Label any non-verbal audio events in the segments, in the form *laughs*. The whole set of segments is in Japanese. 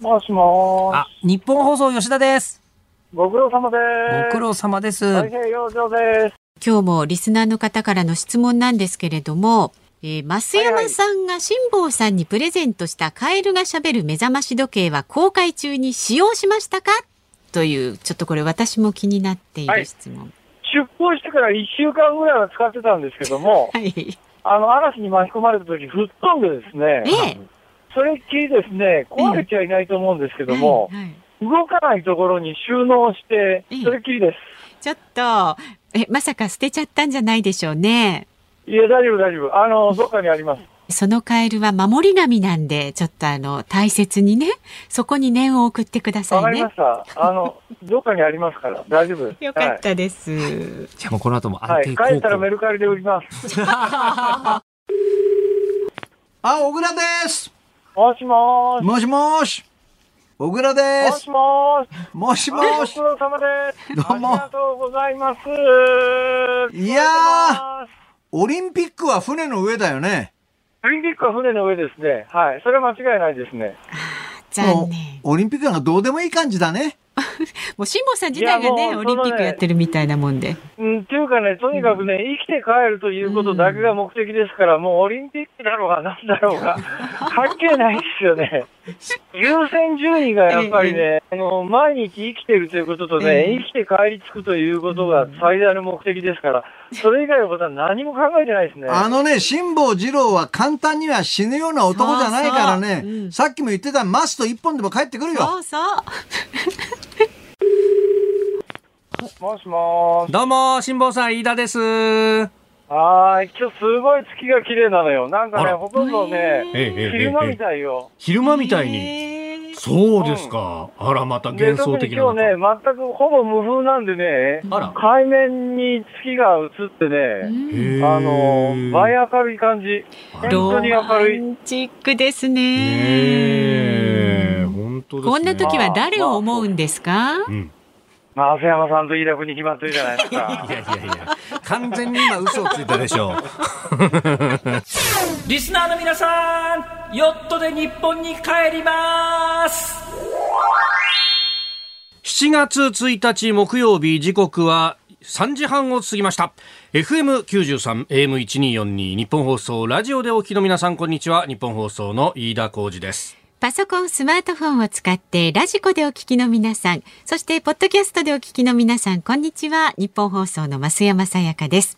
もしもあ、日本放送吉田です。ご苦労様でご苦労様です。太平洋上です。今日もリスナーの方からの質問なんですけれども、えー、増山さんが辛坊さんにプレゼントしたカエルがしゃべる目覚まし時計は公開中に使用しましたか？というちょっとこれ私も気になっている質問。出航してから1週間ぐらいは使ってたんですけども、*laughs* はい。あの、嵐に巻き込まれた時、吹っ飛んでですね、ええそれっきりですね、壊れちゃいないと思うんですけども、はいはい動かないところに収納してええ、それっきりです。ちょっとえまさか捨てちゃったんじゃないでしょうね。いや、大丈夫、大丈夫。あの、どっかにあります。そのカエルは守り神なんでちょっとあの大切にねそこに念を送ってくださいねわかりまし。た。あの、*laughs* どっかにありますから、大丈夫です。よかったです。じゃあもうこの後もはい。はい、安定帰ったらメ高ルカリで売ります。*laughs* あ、小倉です。もしもーし。もしもし。小倉でもしす。もーし。もしもごし苦。労様です。どうもありがとうございます。いやーオリンピックは船の上だよね。オリンピックは船の上ですね。はい。それは間違いないですね。*laughs* も残念。オリンピックなんかどうでもいい感じだね。*laughs* もう辛坊さん自体がいねオリンピックやってるみたいなもんで。うん、っていうかね、とにかくね、生きて帰るということだけが目的ですから、もうオリンピックだろうがなんだろうが、*laughs* 関係ないですよね。優先順位がやっぱりね、あの、毎日生きてるということとね、ええ生きて帰り着くということが最大の目的ですから、それ以外のことは何も考えてないですね。あのね、辛坊二郎は簡単には死ぬような男じゃないからね。そうそううんさっきも言ってたマスト一本でも帰ってくるよ。そうそう。もしも。どうも、辛坊さん、飯田です。はーい。今日すごい月が綺麗なのよ。なんかね、ほとんどね、昼間みたいよ。昼間みたいに。に。そうですか。あら、またで、幻想的な中。今日ね、全くほぼ無風なんでね、あら。海面に月が映ってね、あの、倍明るい感じ。本当に明るい。ロマンチックですねね。え、本当ですね。こんな時は誰を思うんですか？うん。まあ、瀬山さんと飯田君に決まってるじゃないですいやか。いやいや、完全に今嘘をついたでしょう。*laughs* リスナーの皆さん、ヨットで日本に帰ります。7月1日木曜日時刻は3時半を過ぎました FM93 AM1242 日本放送ラジオでお聞きの皆さんこんにちは日本放送の飯田浩二ですパソコン、スマートフォンを使ってラジコでお聞きの皆さん、そしてポッドキャストでお聞きの皆さん、こんにちは。ニッポン放送の増山さやかです。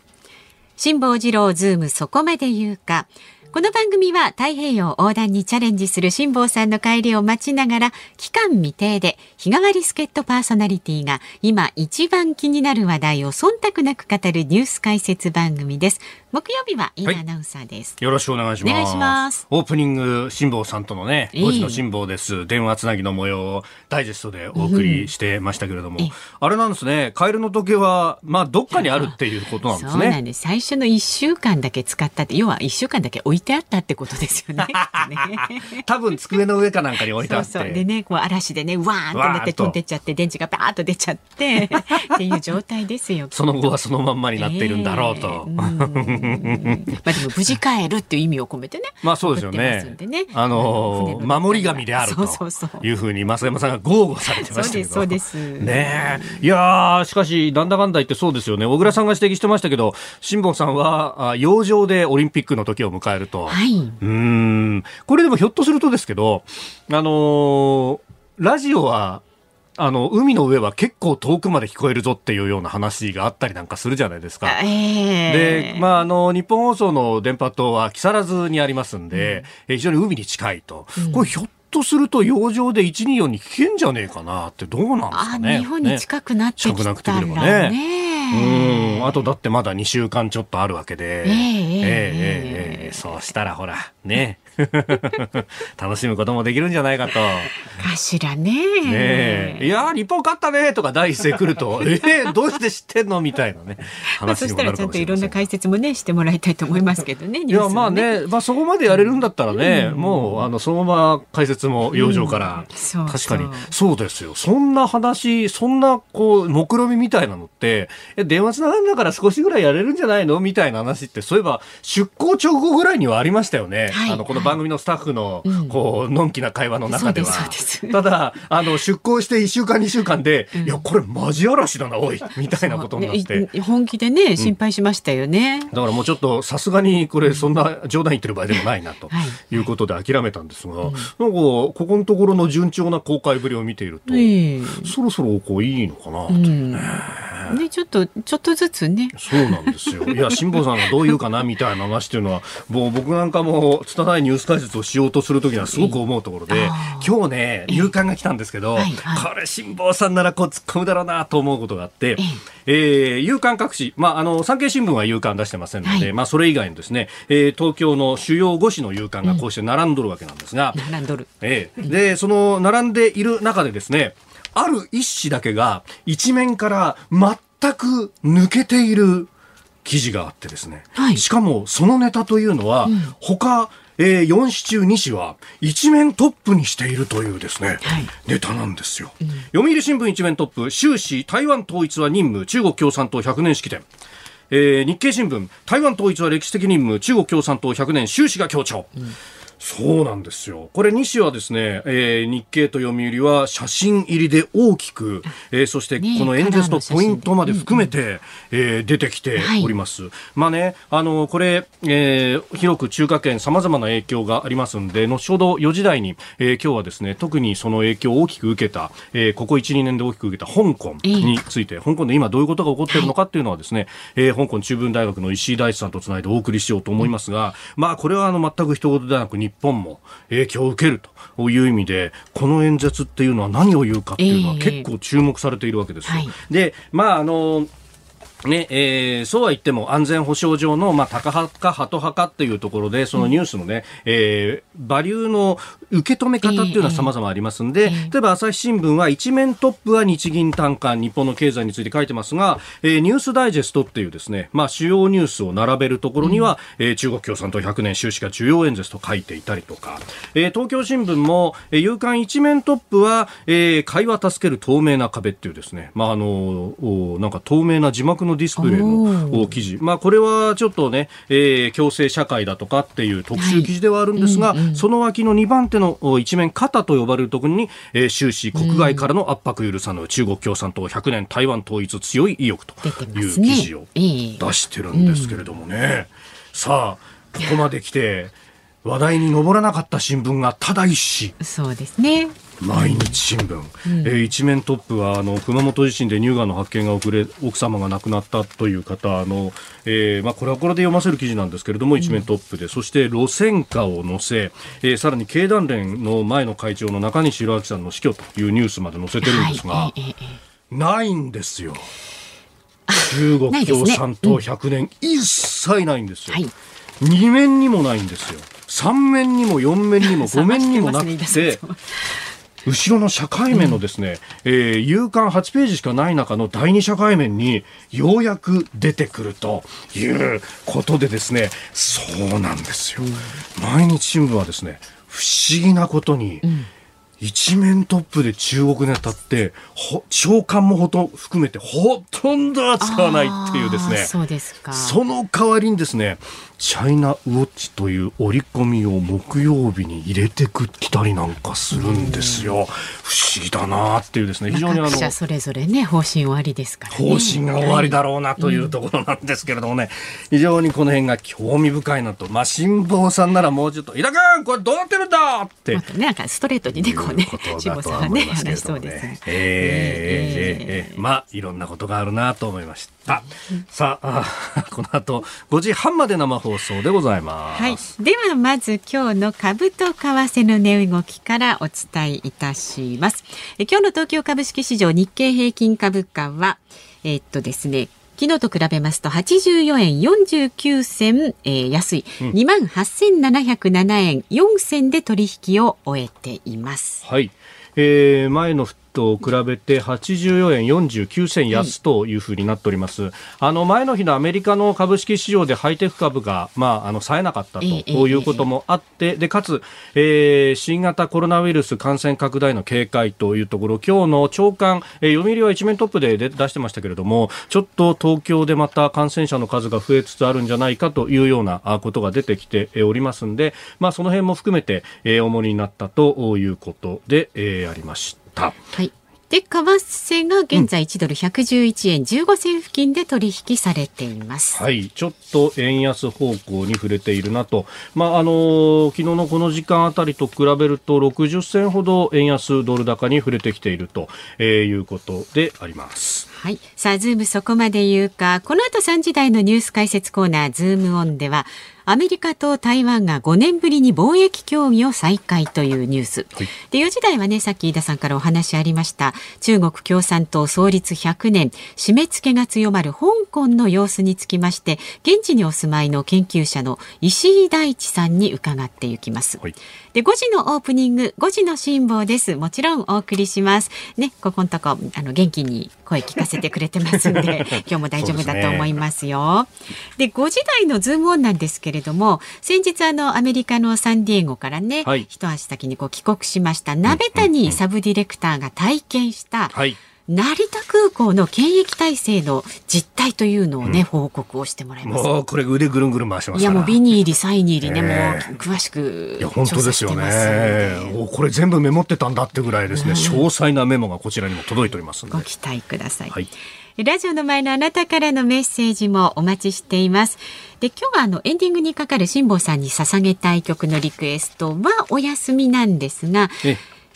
辛坊治郎ズームそこまで言うか。この番組は太平洋横断にチャレンジする辛坊さんの帰りを待ちながら帰還未定で日替わり助っ人パーソナリティが今一番気になる話題を忖度なく語るニュース解説番組です。木曜日は飯田アナウンサーです。よろしくお願いします。お願いします。オープニング辛坊さんとのねええ。5時の辛坊です。電話つなぎの模様をダイジェストでお送りしてましたけれども、ええ。あれなんですね。カエルの時計はまあどっかにあるっていうことなんですね。そうなんです。最初の一週間だけ使ったって、要は一週間だけ置いてあったってことですよね。ね *laughs* 多分机の上かなんかに置いてあって。そう。でね、こう嵐でね、わーってなって飛んでっちゃって、電池がバーッと出ちゃって、っていう状態ですよ。*laughs* その後はそのまんまになっているんだろうと、ええ。うんまあでも無事帰るっていう意味を込めてね。まあそうですよね。ね。あの船の守り神であると。いうふうに増山さんが豪語されてましたけど。そうですそうです。ねえ。いやーしかしなんだかんだ言ってそうですよね。小倉さんが指摘してましたけど辛坊さんはあ洋上でオリンピックの時を迎えると、はい。うーん。これでもひょっとするとですけどあのーラジオはあの海の上は結構遠くまで聞こえるぞっていうような話があったりなんかするじゃないですか。えー、で、まあ、あの日本放送の電波塔は木更津にありますんで、うん、非常に海に近いと。うん、これひょっとすると洋上で124に聞けんじゃねえかなってどうなんですかね。日本に近くなってきたんだね。ねうんあとだってまだ2週間ちょっとあるわけで、えー、えー、えー、えー、そうしたらほらね *laughs* 楽しむこともできるんじゃないかと。かしらね。ねえ。いやー、日本勝ったねとか第一声来ると、*laughs* えー、どうして知ってんの？みたいなね。話にもなしたらちゃんるかもしれませんといろんな解説もねしてもらいたいと思いますけどね。いや、まあね、まあそこまでやれるんだったらね、うんもう、あの、そのまま解説も養生から、うんそう確そうかに、そうですよ。そんな話、そんな、こう、目論みみたいなのって、え、電話つながるんだから少しぐらいやれるんじゃないの？みたいな話って、そういえば、出向直後ぐらいにはありましたよね。はいあの、この番組のスタッフの、うん。こう、のんきな会話の中では。ただ、あの、出向して1週間2週間で、うん。いや、これマジ嵐だな、おい、みたいなことになって。い本気でね心配しましたよね。だからもうちょっとさすがにこれそんな冗談言ってる場合でもないなとはい。いうことで諦めたんですが、なんかここのところの順調な公開ぶりを見ていると、ええ。そろそろこういいのかなと、うん。ねちょっとちょっとずつね。そうなんですよ。いや、辛坊さんがどう言うかなみたいな話っていうのは、もう僕なんかも、拙いニュース解説をしようとするときにはすごく思うところで今日ね、夕刊が来たんですけど、はいはい。これ辛坊さんならこう突っ込むだろうなと思うことがあって、えー夕刊各紙、まあ、あの、産経新聞は夕刊出してませんので、はい。まあ、それ以外にですね、えー東京の主要5紙の夕刊がこうして並んどるわけなんですが、並んどる。ええ、で、その並んでいる中でですね、ある一紙だけが一面から全く抜けている記事があってですね、はいしかもそのネタというのは、ん他、えー、4紙中2紙は一面トップにしているというですね、はいネタなんですよ。読売新聞一面トップ、終始台湾統一は任務、中国共産党100年式典。えー日経新聞、台湾統一は歴史的任務、中国共産党100年、習氏が強調。そうなんですよ。これ、西はですね、えー日経と読売は写真入りで大きく、えーそしてこの演説のポイントまで含めて、えー出てきてはい。おります。まあね、あの、これ、えー広く中華圏様々な影響がありますんで、後ほど4時台に、えー今日はですね、特にその影響を大きく受けた、えーここ1、2年で大きく受けた香港について、香港で今どういうことが起こっているのかっていうのはですね、えー香港中文大学の石井大地さんとつないでお送りしようと思いますが、まあこれはあの全く一言ではなく日本も影響を受けるという意味で、この演説っていうのは何を言うかっていうのはええ結構注目されているわけですよ。はいで、まああの、ねえーそうは言っても安全保障上の、まあ、タカ派かハト派かっていうところでそのニュースのね、えーバリューの受け止め方っていうのは様々ありますんで、例えば朝日新聞は一面トップは日銀短観日本の経済について書いてますが、えーニュースダイジェストっていうですね、まあ、主要ニュースを並べるところには、えー中国共産党100年収支が重要演説と書いていたりとか、えー東京新聞も、えー夕刊一面トップは、えー会話助ける透明な壁っていうですね、まあ、あのおなんか透明な字幕のディスプレイおのお記事、まあ、これはちょっとね、えー共生社会だとかっていう特集記事ではあるんですが、はいうんうん。その脇の2番手のお一面肩と呼ばれるところに、えー終始国外からの圧迫許さぬ中国共産党100年台湾統一強い意欲という記事をええ出してるんですけれどもね、さあここまで来て話題に上らなかった新聞がただ一紙。そうですね。毎日新聞、えー一面トップはあの熊本地震で乳がんの発見が遅れ奥様が亡くなったという方の、えーまあ、これはこれで読ませる記事なんですけれども、一面トップで。そして路線価を載せ、えーさらに経団連の前の会長の中西弘明さんの死去というニュースまで載せてるんですが、はい。ないんですよ。中国共産党100年、一切ないんですよ。はい。2面にもないんですよ。3面にも4面にも5面にもなくて *laughs* 後ろの社会面のですね、えー夕刊8ページしかない中の第二社会面にようやく出てくるということでですね、そうなんですよ。毎日新聞はですね、不思議なことに、一面トップで中国ネタって、ほ長官もほと含めてほとんど扱わないっていうですね。あーそうですか。その代わりにですね、チャイナウォッチという折り込みを木曜日に入れてきたりなんかするんですよ。不思議だなっていうですね、非常にあの、各社それぞれね方針終わりですからね。方針が終わりだろうなというところなんですけれどもね、非常にこの辺が興味深いなと。まあ、辛坊さんならもうちょっと、井田君これどうなってるんだってま。たねなんかストレートにねこうね辛坊さんがね話しそうですね。えーえーえーえーまあいろんなことがあるなと思いました。さああこの後5時半まで生放送でございます。はい。ではまず今日の株と為替の値動きからお伝えいたします。え今日の東京株式市場日経平均株価はえっとですね。昨日と比べますと84円49銭、えー、安い、うん、2万8707円4銭で取引を終えています。はい。えー、前のと比べて84円49銭安というふうになっております、はい、あの前の日のアメリカの株式市場でハイテク株が、まあ、あの冴えなかったということもあって、でかつ、えー、新型コロナウイルス感染拡大の警戒というところ今日の朝刊、えー、読売は一面トップで出してましたけれどもちょっと東京でまた感染者の数が増えつつあるんじゃないかというようなことが出てきておりますんで、まあ、その辺も含めて、えー、重荷になったということで、えー、ありました。はい。で、為替が現在1ドル111円15銭付近で取引されています。はい。ちょっと円安方向に触れているなと。まあ、あの昨日のこの時間あたりと比べると60銭ほど円安ドル高に振れてきていると、えー、いうことであります。はい。さあ、ズームそこまで言うか。この後3時台のニュース解説コーナー、ズームオンでは、アメリカと台湾が5年ぶりに貿易協議を再開というニュース。はい、で4時台はねさっき飯田さんからお話ありました中国共産党創立100年締め付けが強まる香港の様子につきまして現地にお住まいの研究者の石井大地さんに伺っていきます。はいで5時のオープニング5時の辛抱です。もちろんお送りします。ねここのとこあの元気に声聞かせてくれてますんで *laughs* 今日も大丈夫だと思いますよ。で,、ね、で5時台のズームオンなんですけれども先日あのアメリカのサンディエゴからね、はい、一足先にこう帰国しました鍋谷サブディレクターが体験した、はい成田空港の検疫体制の実態というのをね、うん、報告をしてもらいます。もうこれ腕ぐるんぐるん回しますいやもうビニ入りサイニ入りね、え。ー、もう詳しくいや本当ですよね。これ全部メモってたんだってぐらいですね、うん、詳細なメモがこちらにも届いておりますご期待ください。はい。ラジオの前のあなたからのメッセージもお待ちしています。で、今日はあのエンディングにかかる辛坊さんに捧げたい曲のリクエストはお休みなんですが、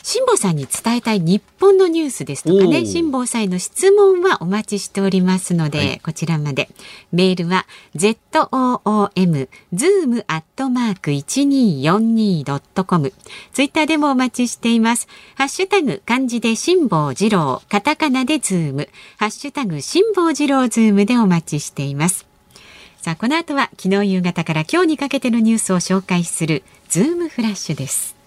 辛坊さんに伝えたい日本のニュースですとかね、辛坊さんへの質問はお待ちしておりますので、はい、こちらまで。メールは zoom zoom アットマーク 1242.com。ツイッターでもお待ちしています。ハッシュタグ漢字で辛坊治郎、カタカナでズーム、ハッシュタグ辛坊治郎ズームでお待ちしています。さあ、この後は昨日夕方から今日にかけてのニュースを紹介するズームフラッシュです。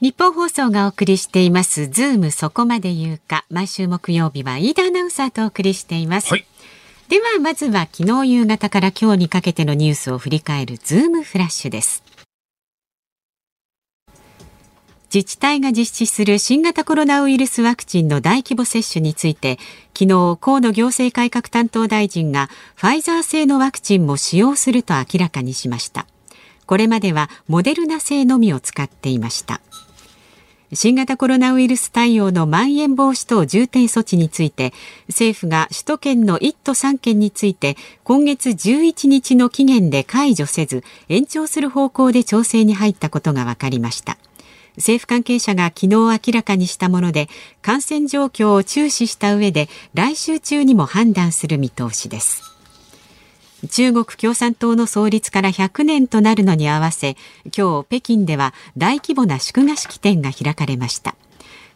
ニッポン放送がお送りしていますズームそこまで言うか。毎週木曜日は飯田アナウンサーとお送りしています、はい、ではまずは昨日夕方から今日にかけてのニュースを振り返るズームフラッシュです。自治体が実施する新型コロナウイルスワクチンの大規模接種について昨日河野行政改革担当大臣がファイザー製のワクチンも使用すると明らかにしました。これまではモデルナ製のみを使っていました新型コロナウイルス対応のまん延防止等重点措置について政府が首都圏の1都3県について今月11日の期限で解除せず延長する方向で調整に入ったことが分かりました。政府関係者が昨日明らかにしたもので感染状況を注視した上で来週中にも判断する見通しです。中国共産党の創立から100年となるのに合わせ今日北京では大規模な祝賀式典が開かれました。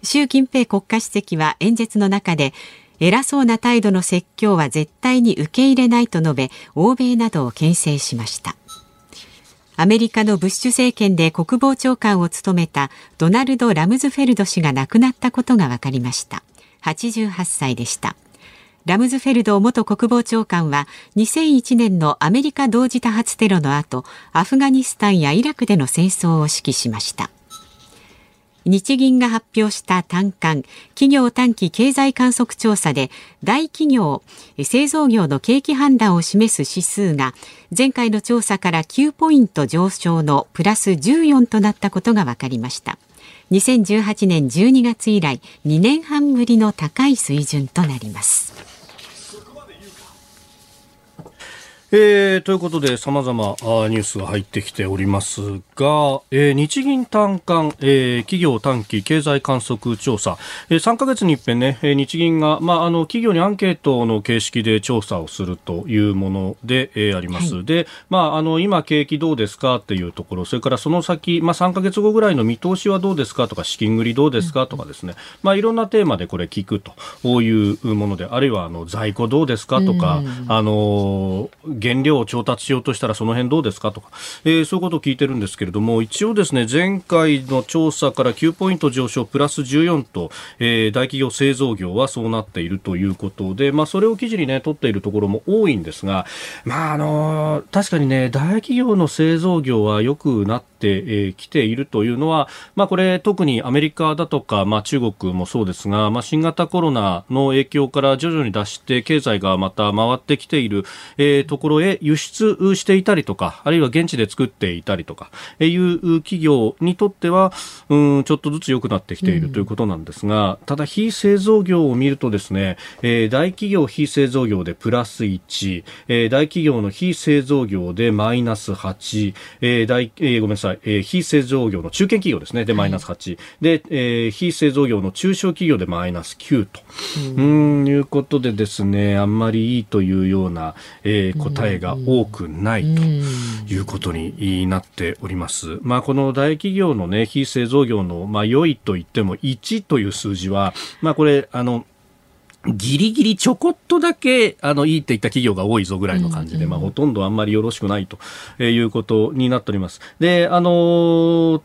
習近平国家主席は演説の中で偉そうな態度の説教は絶対に受け入れないと述べ欧米などを牽制しました。アメリカのブッシュ政権で国防長官を務めたドナルド・ラムズフェルド氏が亡くなったことが分かりました。88歳でした。ラムズフェルド元国防長官は2001年のアメリカ同時多発テロの後アフガニスタンやイラクでの戦争を指揮しました。日銀が発表した短観企業短期経済観測調査で大企業製造業の景気判断を示す指数が前回の調査から9ポイント上昇のプラス14となったことが分かりました。2018年12月以来2年半ぶりの高い水準となります。えー、ということで、様々ニュースが入ってきておりますが、えー、日銀短観、えー、企業短期経済観測調査、えー、3ヶ月に一遍ね、日銀が、まあ、あの、企業にアンケートの形式で調査をするというもので、えー、あります。はい、で、まあ、あの、今、景気どうですかっていうところ、それからその先、まあ、3ヶ月後ぐらいの見通しはどうですかとか、資金繰りどうですかとかですね、まあ、いろんなテーマでこれ聞くというもので、あるいは、あの、在庫どうですかとか、あの、原料を調達しようとしたらその辺どうですかとか、えー、そういうことを聞いてるんですけれども、一応ですね、前回の調査から9ポイント上昇プラス14と、えー、大企業製造業はそうなっているということで、まあ、それを記事にね、取っているところも多いんですが、まあ、あのー、確かにね、大企業の製造業は良くなっててきているというのは、まあ、これ特にアメリカだとか、まあ、中国もそうですが、まあ、新型コロナの影響から徐々に脱して経済がまた回ってきている、えー、ところへ輸出していたりとかあるいは現地で作っていたりとかいう企業にとってはうんちょっとずつ良くなってきているということなんですが、ただ非製造業を見るとですね、えー、大企業非製造業でプラス1、えー、大企業の非製造業でマイナス8、えー大えー、ごめんなさいえー、非製造業の中堅企業ですね、でマイナス8、で、えー、非製造業の中小企業でマイナス9と、うん、いうことでですね、あんまりいいというような、えー、答えが多くないということになっております。まあ、この大企業のね、非製造業の、まあ、良いと言っても1という数字は、まあ、これ、あの、ギリギリちょこっとだけ、あの、いいって言った企業が多いぞぐらいの感じで、まあ、ほとんどあんまりよろしくないということになっております。で、あのー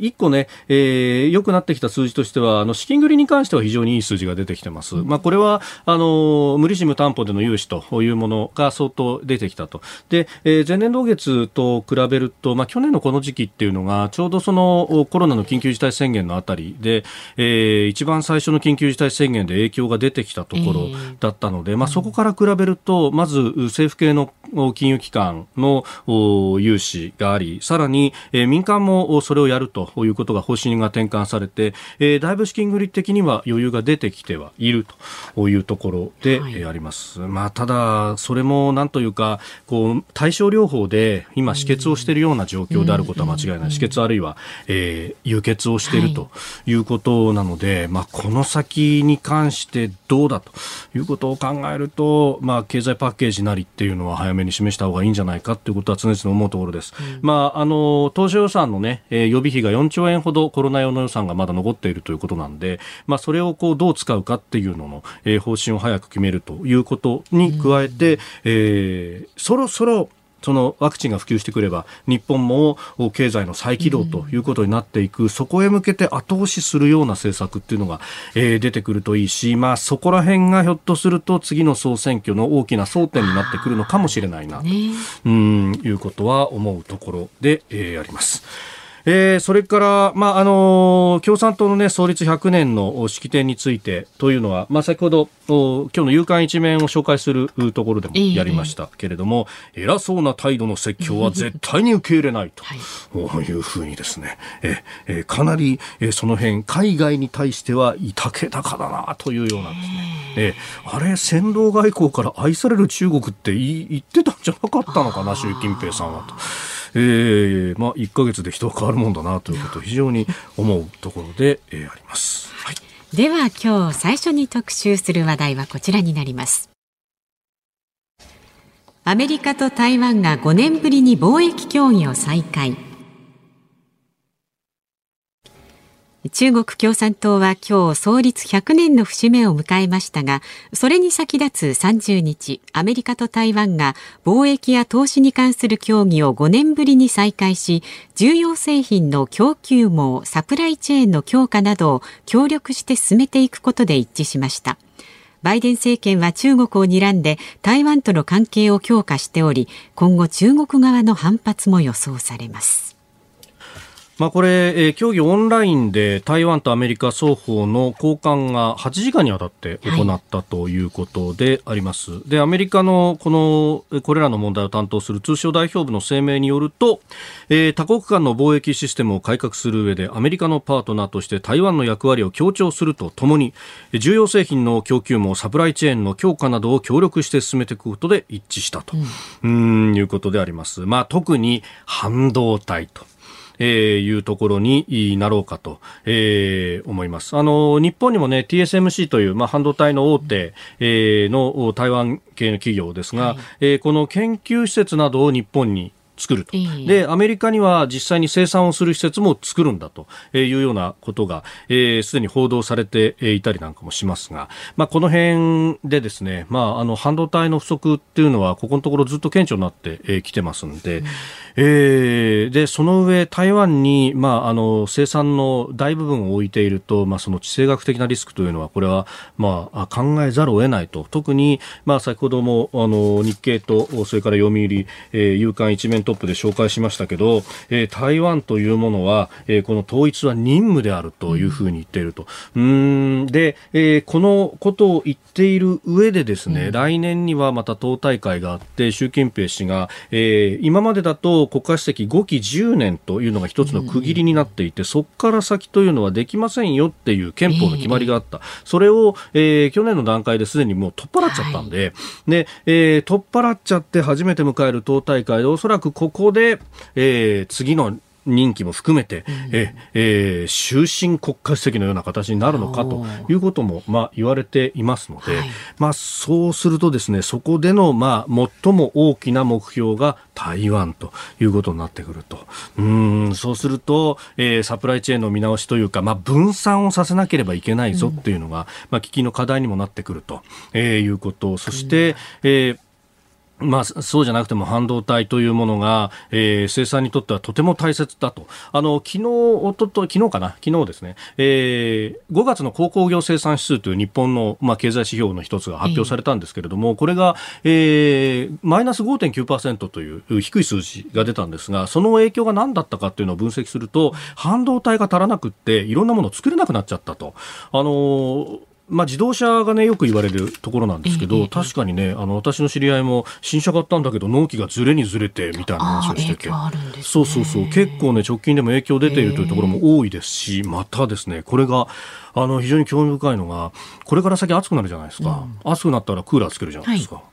一個ね、えー、良くなってきた数字としては、あの、資金繰りに関しては非常にいい数字が出てきてます。まあ、これは、あの、無利子無担保での融資というものが相当出てきたと。で、えー、前年同月と比べると、まあ、去年のこの時期っていうのが、ちょうどそのコロナの緊急事態宣言のあたりで、えー、一番最初の緊急事態宣言で影響が出てきたところだったので、えー、まあ、そこから比べると、まず政府系の金融機関の融資があり、さらに、えー、民間もそれをやるとということが方針が転換されて、えー、だいぶ資金繰り的には余裕が出てきてはいるというところで、はい、あります。まあ、ただ、それもなんというか、こう、対症療法で今止血をしているような状況であることは間違いない。止血あるいは、えー、輸血をしているということなので、はい、まあ、この先に関してどうだということを考えると、まあ、経済パッケージなりっていうのは早めに示した方がいいんじゃないかということは常々思うところです。うん、まあ、あの、当初予算のね、えー、予備費が4兆円ほどコロナ用の予算がまだ残っているということなんで、まあ、それをこうどう使うかっていうのの、えー、方針を早く決めるということに加えて、うん、えー、そろそろそのワクチンが普及してくれば日本も経済の再起動ということになっていく、うん、そこへ向けて後押しするような政策っていうのが、えー、出てくるといいし、まあ、そこら辺がひょっとすると次の総選挙の大きな争点になってくるのかもしれないなと、ね、うんいうことは思うところで、えー、あります。えー、それから、まああの共産党の、ね、創立100年の式典についてというのは、まあ、先ほど今日の夕刊一面を紹介するところでもやりましたけれども、えー、偉そうな態度の説教は絶対に受け入れないと、はい、いうふうにですね、えー、かなり、えー、その辺海外に対してはいたけたかだなというようなですね、えー、あれ戦狼外交から愛される中国って言ってたんじゃなかったのかな習近平さんはと。えー、まあ、1か月で人は変わるもんだなということを非常に思うところで、えー、あります。はい、では今日最初に特集する話題はこちらになります。アメリカと台湾が5年ぶりに貿易協議を再開。中国共産党は今日創立100年の節目を迎えましたが、それに先立つ30日、アメリカと台湾が貿易や投資に関する協議を5年ぶりに再開し、重要製品の供給網、サプライチェーンの強化などを協力して進めていくことで一致しました。バイデン政権は中国を睨んで台湾との関係を強化しており、今後中国側の反発も予想されます。まあ、これ、えー、協議オンラインで台湾とアメリカ双方の高官が8時間にわたって行ったということであります。はい、で、アメリカのこの、これらの問題を担当する通商代表部の声明によると、えー、多国間の貿易システムを改革する上でアメリカのパートナーとして台湾の役割を強調するとともに、重要製品の供給網、サプライチェーンの強化などを協力して進めていくことで一致したと、うん、いうことであります。まあ、特に半導体と。えー、いうところになろうかと、えー、思います。あの、日本にもね、TSMC という、まあ、半導体の大手、えー、の台湾系の企業ですが、はい、えー、この研究施設などを日本に作ると、でアメリカには実際に生産をする施設も作るんだというようなことがすで、えー、に報道されていたりなんかもしますが、まあ、この辺でですね、まあ、あの半導体の不足っていうのはここのところずっと顕著になってき、えー、てますんで、うんえー、でその上、台湾に、まあ、あの生産の大部分を置いていると、まあ、その地政学的なリスクというのはこれは、まあ、考えざるを得ないと特に、まあ、先ほどもあの日経とそれから読売、えー、夕刊一面トップで紹介しましたけど、えー、台湾というものは、えー、この統一は任務であるというふうに言っていると。うんで、えー、このことを言っている上でですね、うん、来年にはまた党大会があって習近平氏が、えー、今までだと国家主席5期10年というのが一つの区切りになっていて、うん、そこから先というのはできませんよっていう憲法の決まりがあった、えー、それを、えー、去年の段階ですでにもう取っ払っちゃったんで、はい、でえー、取っ払っちゃって初めて迎える党大会でおそらくここで、えー、次の任期も含めて、うん、ええー、終身国家主席のような形になるのかとい。うことも、まあ、言われていますので、はい、まあ、そうするとですねそこでの、まあ、最も大きな目標が台湾ということになってくると。うんそうすると、えー、サプライチェーンの見直しというか、まあ、分散をさせなければいけないぞっていうのが、うん、まあ、危機の課題にもなってくると、えー、いうことそして、うん、えーまあ、そうじゃなくても半導体というものが、えー、生産にとってはとても大切だと。あの、昨日、おとと、昨日かな？昨日ですね、えー、5月の鉱工業生産指数という日本の、まあ、経済指標の一つが発表されたんですけれども、これが、えー、マイナス5.9%という低い数字が出たんですが、その影響が何だったかというのを分析すると、半導体が足らなくって、いろんなものを作れなくなっちゃったと。あのまあ、自動車がねよく言われるところなんですけど、えー、確かにねあの私の知り合いも新車買ったんだけど納期がずれにずれてみたいな話をしてて、ね、そうそうそう。結構ね直近でも影響出ているというところも多いですし、またですねこれがあの非常に興味深いのがこれから先暑くなるじゃないですか、うん、暑くなったらクーラーつけるじゃないですか、はい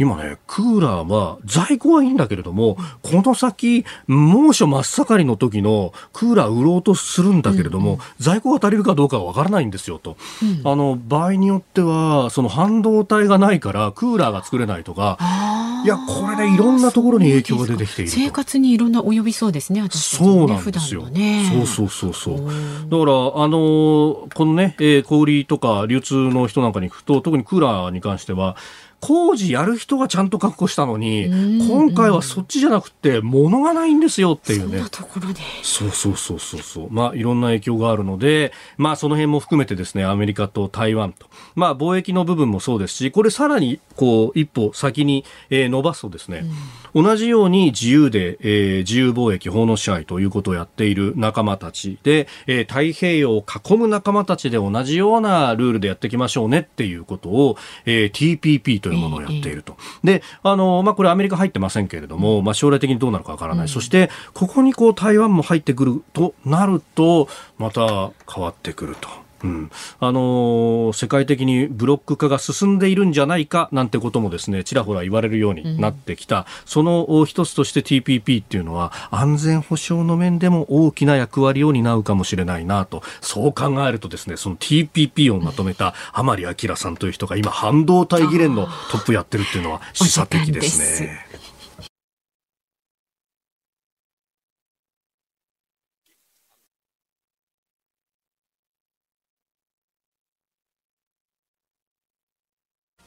今ね、クーラーは在庫はいいんだけれども、この先、猛暑真っ盛りの時のクーラー売ろうとするんだけれども、うん在庫が足りるかどうかはわからないんですよと、うん、あの場合によっては、その半導体がないからクーラーが作れないとか、いや、これでいろんなところに影響が出てきている生活にいろんな及びそうですね、私たち、ね、そうなんですよ。ね、そうそうそうそう。だから、あのこのね、えー、小売とか流通の人なんかに行くと、特にクーラーに関しては、工事やる人がちゃんと確保したのに、今回はそっちじゃなくて、物がないんですよっていうね。そそうそうそうそうそう。まあ、いろんな影響があるので、まあ、その辺も含めてですね、アメリカと台湾と。まあ、貿易の部分もそうですし、これさらに、こう、一歩先に、えー、伸ばすとですね、うん、同じように自由で、えー、自由貿易、法の支配ということをやっている仲間たちで、えー、太平洋を囲む仲間たちで同じようなルールでやっていきましょうねっていうことを、えー、TPP とというものをやっていると。で、あの、まあ、これアメリカ入ってませんけれども、まあ、将来的にどうなるかわからない。そして、ここにこう台湾も入ってくるとなると、また変わってくると。うん、あのー、世界的にブロック化が進んでいるんじゃないかなんてこともですねちらほら言われるようになってきた、うん、その一つとして TPP っていうのは安全保障の面でも大きな役割を担うかもしれないなと。そう考えるとですねその TPP をまとめた甘利明さんという人が今半導体議連のトップやってるっていうのは示唆的ですね。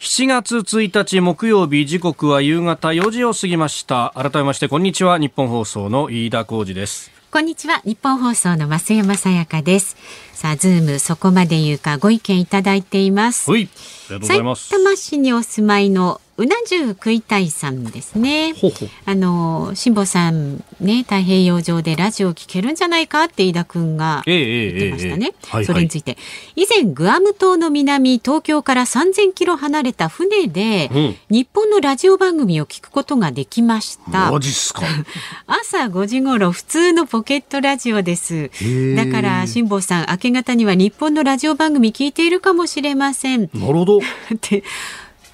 7月1日木曜日時刻は夕方4時を過ぎました。改めましてこんにちは。日本放送の飯田浩二です。こんにちは。日本放送の増山さやかです。さあ、ズームそこまで言うかご意見いただいています。はい。ありがとうござい埼ます。玉市にお住まいのうな重食いたいさんですね。ほうほう。あの辛坊さんね太平洋上でラジオ聞けるんじゃないかって飯田くんが言ってましたね。それについて以前グアム島の南東京から3000キロ離れた船で、うん日本のラジオ番組を聞くことができました。マジっすか。*laughs* 朝5時頃普通のポケットラジオです。ーだから辛坊さん明け方には日本のラジオ番組聞いているかもしれません。なるほど。って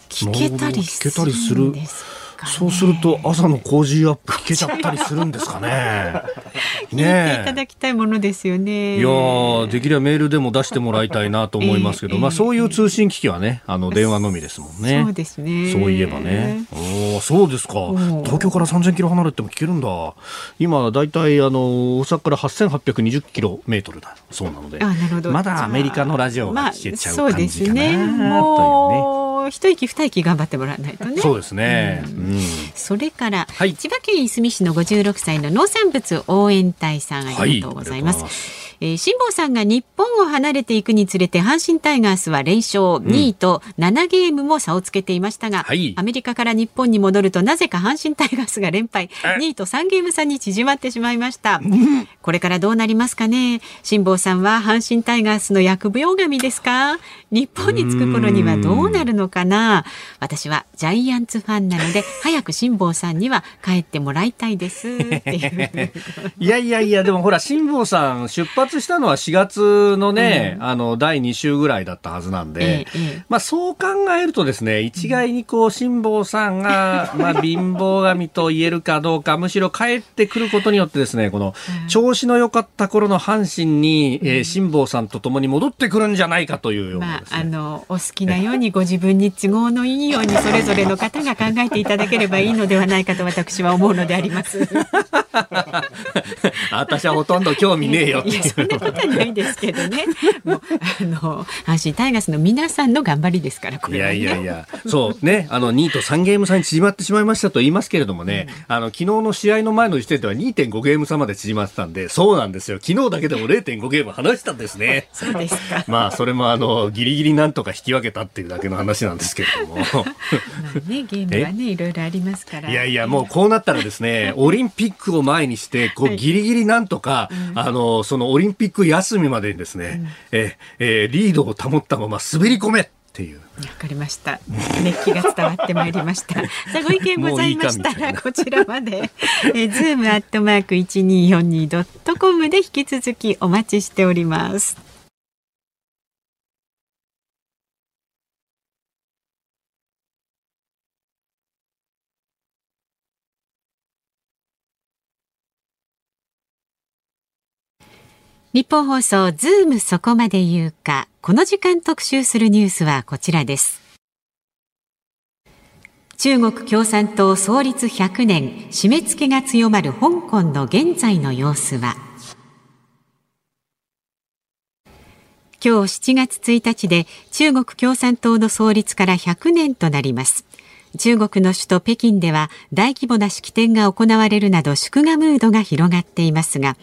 聞けたりするそうすると朝の工事アップ聞けちゃったりするんですかね。聞いていただきたいものですよね。いやーできればメールでも出してもらいたいなと思いますけど、ええまあそういう通信機器はね、あの電話のみですもんね。そうですね。そういえばね。おーそうですかん。東京から3000キロ離れても聞けるんだ。今、だいたい、あの、大阪から8820キロメートルだそうなので。あなるほどまだアメリカのラジオが聞けちゃう感じかな、まあ、そうですね。という一息二息頑張ってもらわないとね。そうですね。うんそれから、はい千葉県いすみ市の56歳の農産物応援隊さんありがとうございます。はいえー辛坊さんが日本を離れていくにつれて阪神タイガースは連勝。2位と7ゲームも差をつけていましたが、はい。アメリカから日本に戻るとなぜか阪神タイガースが連敗。2位と3ゲーム差に縮まってしまいました。これからどうなりますかね？辛坊さんは阪神タイガースの疫病神ですか？日本に着く頃にはどうなるのかな？私はジャイアンツファンなので *laughs* 早く辛坊さんには帰ってもらいたいです。いやいやいや、でもほら、辛坊さん、出発したのは4月のね、あの、第2週ぐらいだったはずなんで、まあそう考えるとですね、一概にこう、辛坊さんが、*laughs* まあ貧乏神と言えるかどうか、むしろ帰ってくることによってですね、この、調子の良かった頃の阪神に、えー辛坊さんと共に戻ってくるんじゃないかというようなまあ。あのお好きなようにご自分に都合のいいようにそれぞれの方が考えていただければいいのではないかと私は思うのであります。*laughs* 私はほとんど興味ねえよっていやそんなことはないですけどね。もうあの阪神タイガースの皆さんの頑張りですからこいやれはね。いやいや、そうね、あの2位と3ゲーム差に縮まってしまいましたと言いますけれどもね、あの昨日の試合の前の時点では2.5ゲーム差まで縮まってたんで、そうなんですよ、昨日だけでも0.5ゲーム離したんですね。そうですか。まあ、それもあのギリギリなんとか引き分けたっていうだけの話なんですけれども。まあねゲームはねいろいろありますから。いやいや、もうこうなったらですね、*laughs* オリンピックを前にして、こう、ギリギリなんとか、あの、そのオリンピック休みまでにですね、え、えーリードを保ったまま滑り込めっていう。わかりました。熱気が伝わってまいりました。*laughs* さあ、ご意見ございましたら、こちらまで、*laughs* えー、ズームアットマーク一二四二ドットコムで引き続きお待ちしております。日本放送ズームそこまで言うか。この時間特集するニュースはこちらです。中国共産党創立100年締め付けが強まる香港の現在の様子は。今日7月1日で中国共産党の創立から100年となります。中国の首都北京では大規模な式典が行われるなど祝賀ムードが広がっていますが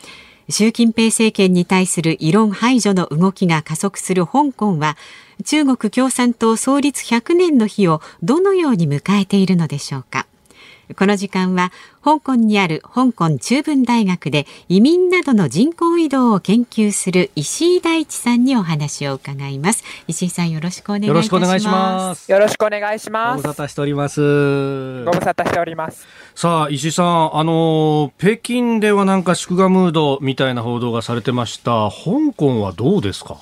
習近平政権に対する異論排除の動きが加速する香港は中国共産党創立100年の日をどのように迎えているのでしょうか。この時間は香港にある香港中文大学で移民などの人口移動を研究する石井大地さんにお話を伺います石井さんよろしくお願いしますろしくお願いします。よろしくお願いしごます。無沙汰しております。ご無沙汰しております。さあ、石井さん、あの、北京ではなんか祝賀ムードみたいな報道がされてました。香港はどうですか？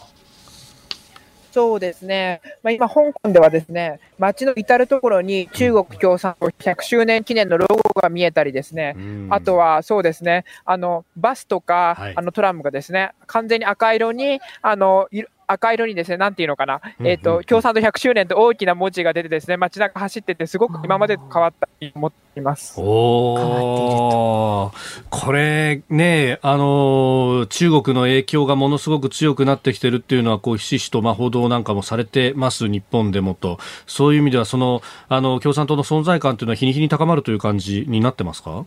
そうですね。まあ、今、香港ではですね、街の至るところに中国共産党100周年記念のロゴが見えたりですね、あとはそうですね、あの、バスとか、はい。あのトラムがですね、完全に赤色に、あの、い赤色にですね、なんていうのかな、うんえっ、と、共産党100周年と大きな文字が出てですね、街中走ってて、すごく今までと変わったと思っています。おーこれね、あの、中国の影響がものすごく強くなってきてるっていうのは、こう、ひしひしとまあ報道なんかもされてます、日本でもと。そういう意味では、その、あの、共産党の存在感というのは日に日に高まるという感じになってますか？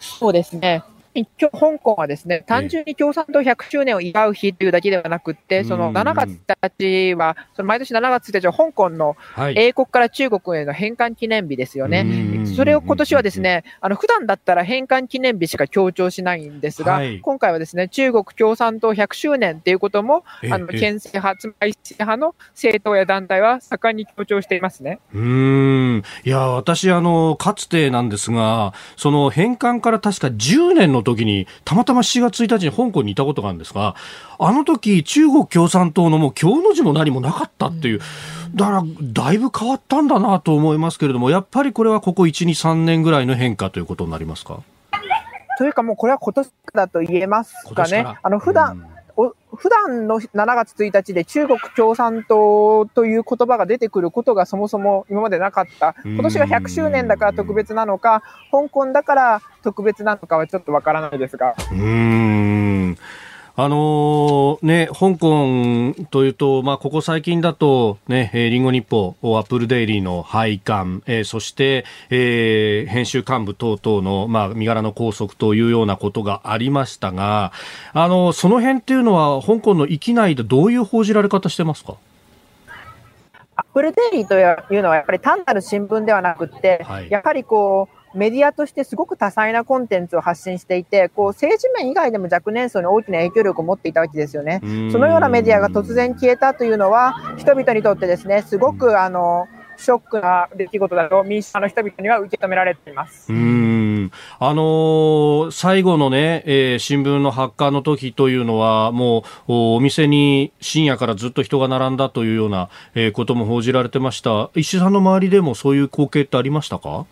そうですね。今日香港はですね、単純に共産党100周年を祝う日というだけではなくって、その7月1日は、その毎年7月1日は香港のはい。英国から中国への返還記念日ですよね。それを今年はですね、あの、普段だったら返還記念日しか強調しないんですが、はい今回はですね、中国共産党100周年っていうことも、あの、ええ憲政派、つまり派の政党や団体は盛んに強調していますね。うーん。いや、私、あの、かつてなんですが、その返還から確か10年の時に、たまたま7月1日に香港にいたことがあるんですが、あの時、中国共産党のもう、今日の字も何もなかったっていう、だから、だいぶ変わったんだなと思いますけれども、やっぱりこれはここ1、2、3年ぐらいの変化ということになりますか？というかもうこれは今年だと言えますかね。あの、普段、お普段の7月1日で中国共産党という言葉が出てくることがそもそも今までなかった。うん今年が100周年だから特別なのか、香港だから特別なのかはちょっとわからないですが。うーん。あのーね、香港というと、まあ、ここ最近だと、ね、えーリンゴ日報、アップルデイリーの廃刊、えーそして、えー編集幹部等々の、まあ、身柄の拘束というようなことがありましたが、あの、その辺っていうのは、香港の域内でどういう報じられ方してますか？アップルデイリーというのはやっぱり単なる新聞ではなくって、はい。やはりこう、メディアとしてすごく多彩なコンテンツを発信していて、こう政治面以外でも若年層に大きな影響力を持っていたわけですよね。そのようなメディアが突然消えたというのは、人々にとってですね、すごくあの、ショックな出来事だと民主派の人々には受け止められています。うーんあのー最後のね、えー新聞の発刊の時というのは、もうおお店に深夜からずっと人が並んだというような、えーことも報じられてました。石井さんの周りでもそういう光景ってありましたか？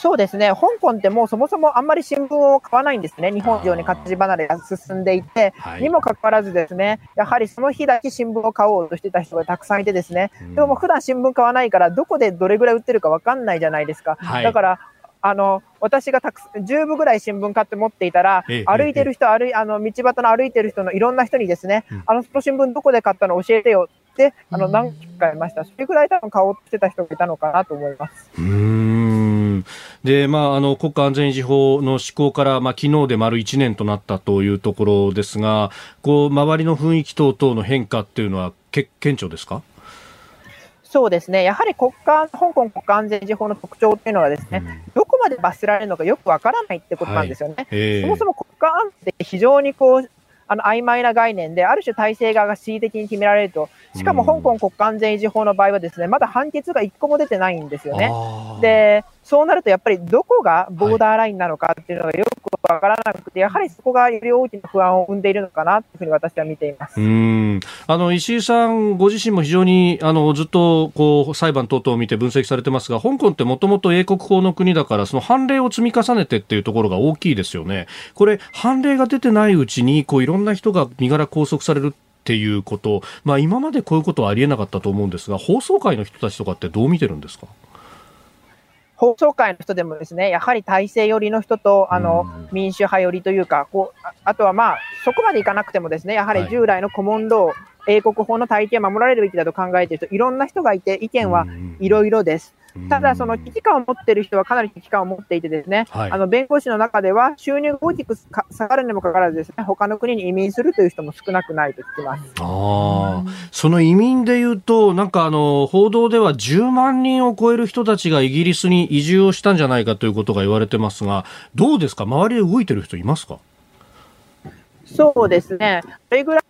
そうですね、香港ってもうそもそもあんまり新聞を買わないんですね、日本以上に活字離れが進んでいて、はい。にもかかわらずですね、やはりその日だけ新聞を買おうとしてた人がたくさんいてですね、でも普段新聞買わないから、どこでどれぐらい売ってるかわかんないじゃないですか。はい。だからあの私がたくさん10部ぐらい新聞買って持っていたら、ええ歩いてる人、歩いあの道端の歩いてる人のいろんな人にですね、うん。あのその新聞どこで買ったの教えてよあの何回ました。それぐらい多分買おうとしてた人がいたのかなと思います。うーんで、まあ、あの、国家安全維持法の施行から、まあ、昨日で丸1年となったというところですが、こう、周りの雰囲気等々の変化っていうのは、け顕著ですか？そうですね。やはり国家、香港国家安全維持法の特徴っていうのはですね、どこまで罰せられるのかよくわからないってことなんですよね。えそもそも国家安全って非常にこう、あの曖昧な概念で、ある種体制側が恣意的に決められると、しかも香港国家安全維持法の場合はですね、まだ判決が一個も出てないんですよね。で、そうなるとやっぱりどこがボーダーラインなのかっていうのがよくわからなくて、やはりそこがより大きな不安を生んでいるのかなというふうに私は見ています。うんあの石井さんご自身も非常にあのずっとこう裁判等々を見て分析されてますが香港ってもともと英国法の国だからその判例を積み重ねてっていうところが大きいですよね。これ判例が出てないうちにこういろんな人が身柄拘束されるっていうこと、まあ、今までこういうことはありえなかったと思うんですが放送界の人たちとかってどう見てるんですか？放送界の人でもですね、やはり体制寄りの人と、あのうん、民主派寄りというか、こう、ああとはまあ、そこまでいかなくてもですね、やははい。り従来のコモンロー、英国法の体系を守られるべきだと考えている人、いろんな人がいて、意見はいろいろです。ただ、その危機感を持っている人はかなり危機感を持っていてですね、はい。あの、弁護士の中では収入が大きくか下がるにもかかわらずですね、他の国に移民するという人も少なくないと聞きます。ああ、その移民で言うと、なんかあの、報道では10万人を超える人たちがイギリスに移住をしたんじゃないかということが言われてますが、どうですか？周りで動いてる人いますか？そうですね。それぐらい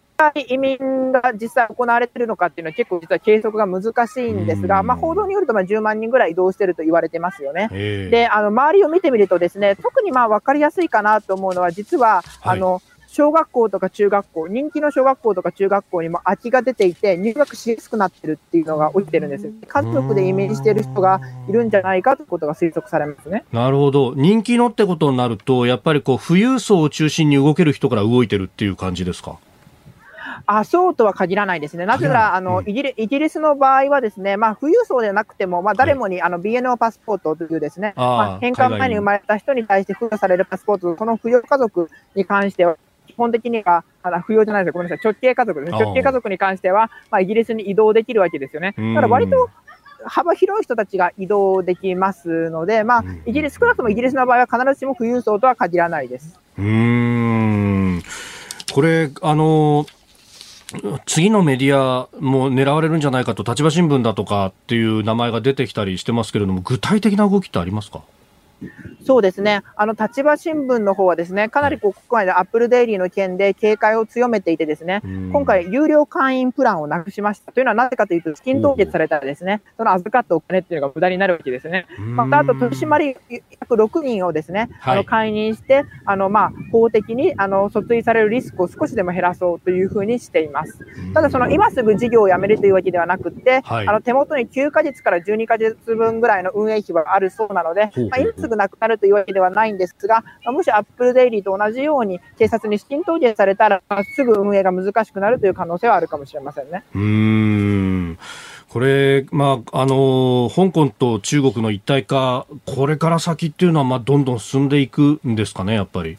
移民が実際行われているのかっていうのは結構実は計測が難しいんですが、うんまあ報道によるとまあ10万人ぐらい移動していると言われてますよね。ええで、あの、周りを見てみるとですね、特にまあ分かりやすいかなと思うのは、実は、はいあの、小学校とか中学校、人気の小学校とか中学校にも空きが出ていて、入学しやすくなってるっていうのが起きてるんですよ。家族でイメージしている人がいるんじゃないかということが推測されますね。なるほど。人気のってことになると、やっぱりこう、富裕層を中心に動ける人から動いてるっていう感じですか？あ、そうとは限らないですね。なぜなら、あの、イギリイギリスの場合はですね、まあ、富裕層ではなくても、まあ、誰もに、あの、BNO パスポートというですね、あーまあ、返還前に生まれた人に対して付与されるパスポート、この扶養家族に関しては、基本的には、あの扶養じゃないですごめんなさい、直系家族ですね。直系家族に関しては、まあ、イギリスに移動できるわけですよね。うんだから割と、幅広い人たちが移動できますので、まあうん、イギリス、少なくともイギリスの場合は必ずしも富裕層とは限らないです。うーん。これ、あの、次のメディアも狙われるんじゃないかと、立場新聞だとかっていう名前が出てきたりしてますけれども、具体的な動きってありますか？そうですね。あの、立場新聞の方はですね、かなりこう国内でアップルデイリーの件で警戒を強めていてですね、今回、有料会員プランをなくしました。というのはなぜかというと、資金凍結されたらですね、その預かったお金っていうのが無駄になるわけですね。また、あと、取締役約6人をですね、あの、解任して、あの、まあ、法的に、あの、訴追されるリスクを少しでも減らそうというふうにしています。ただ、その、今すぐ事業を辞めるというわけではなくて、はいあの、手元に9ヶ月から12ヶ月分ぐらいの運営費はあるそうなので、まあ、今すぐなくなるというわけではないんですが、もしアップルデイリーと同じように警察に資金凍結されたら、すぐ運営が難しくなるという可能性はあるかもしれませんね。うーん。これ、まあ、あの、香港と中国の一体化、これから先っていうのは、まあ、どんどん進んでいくんですかね、やっぱり。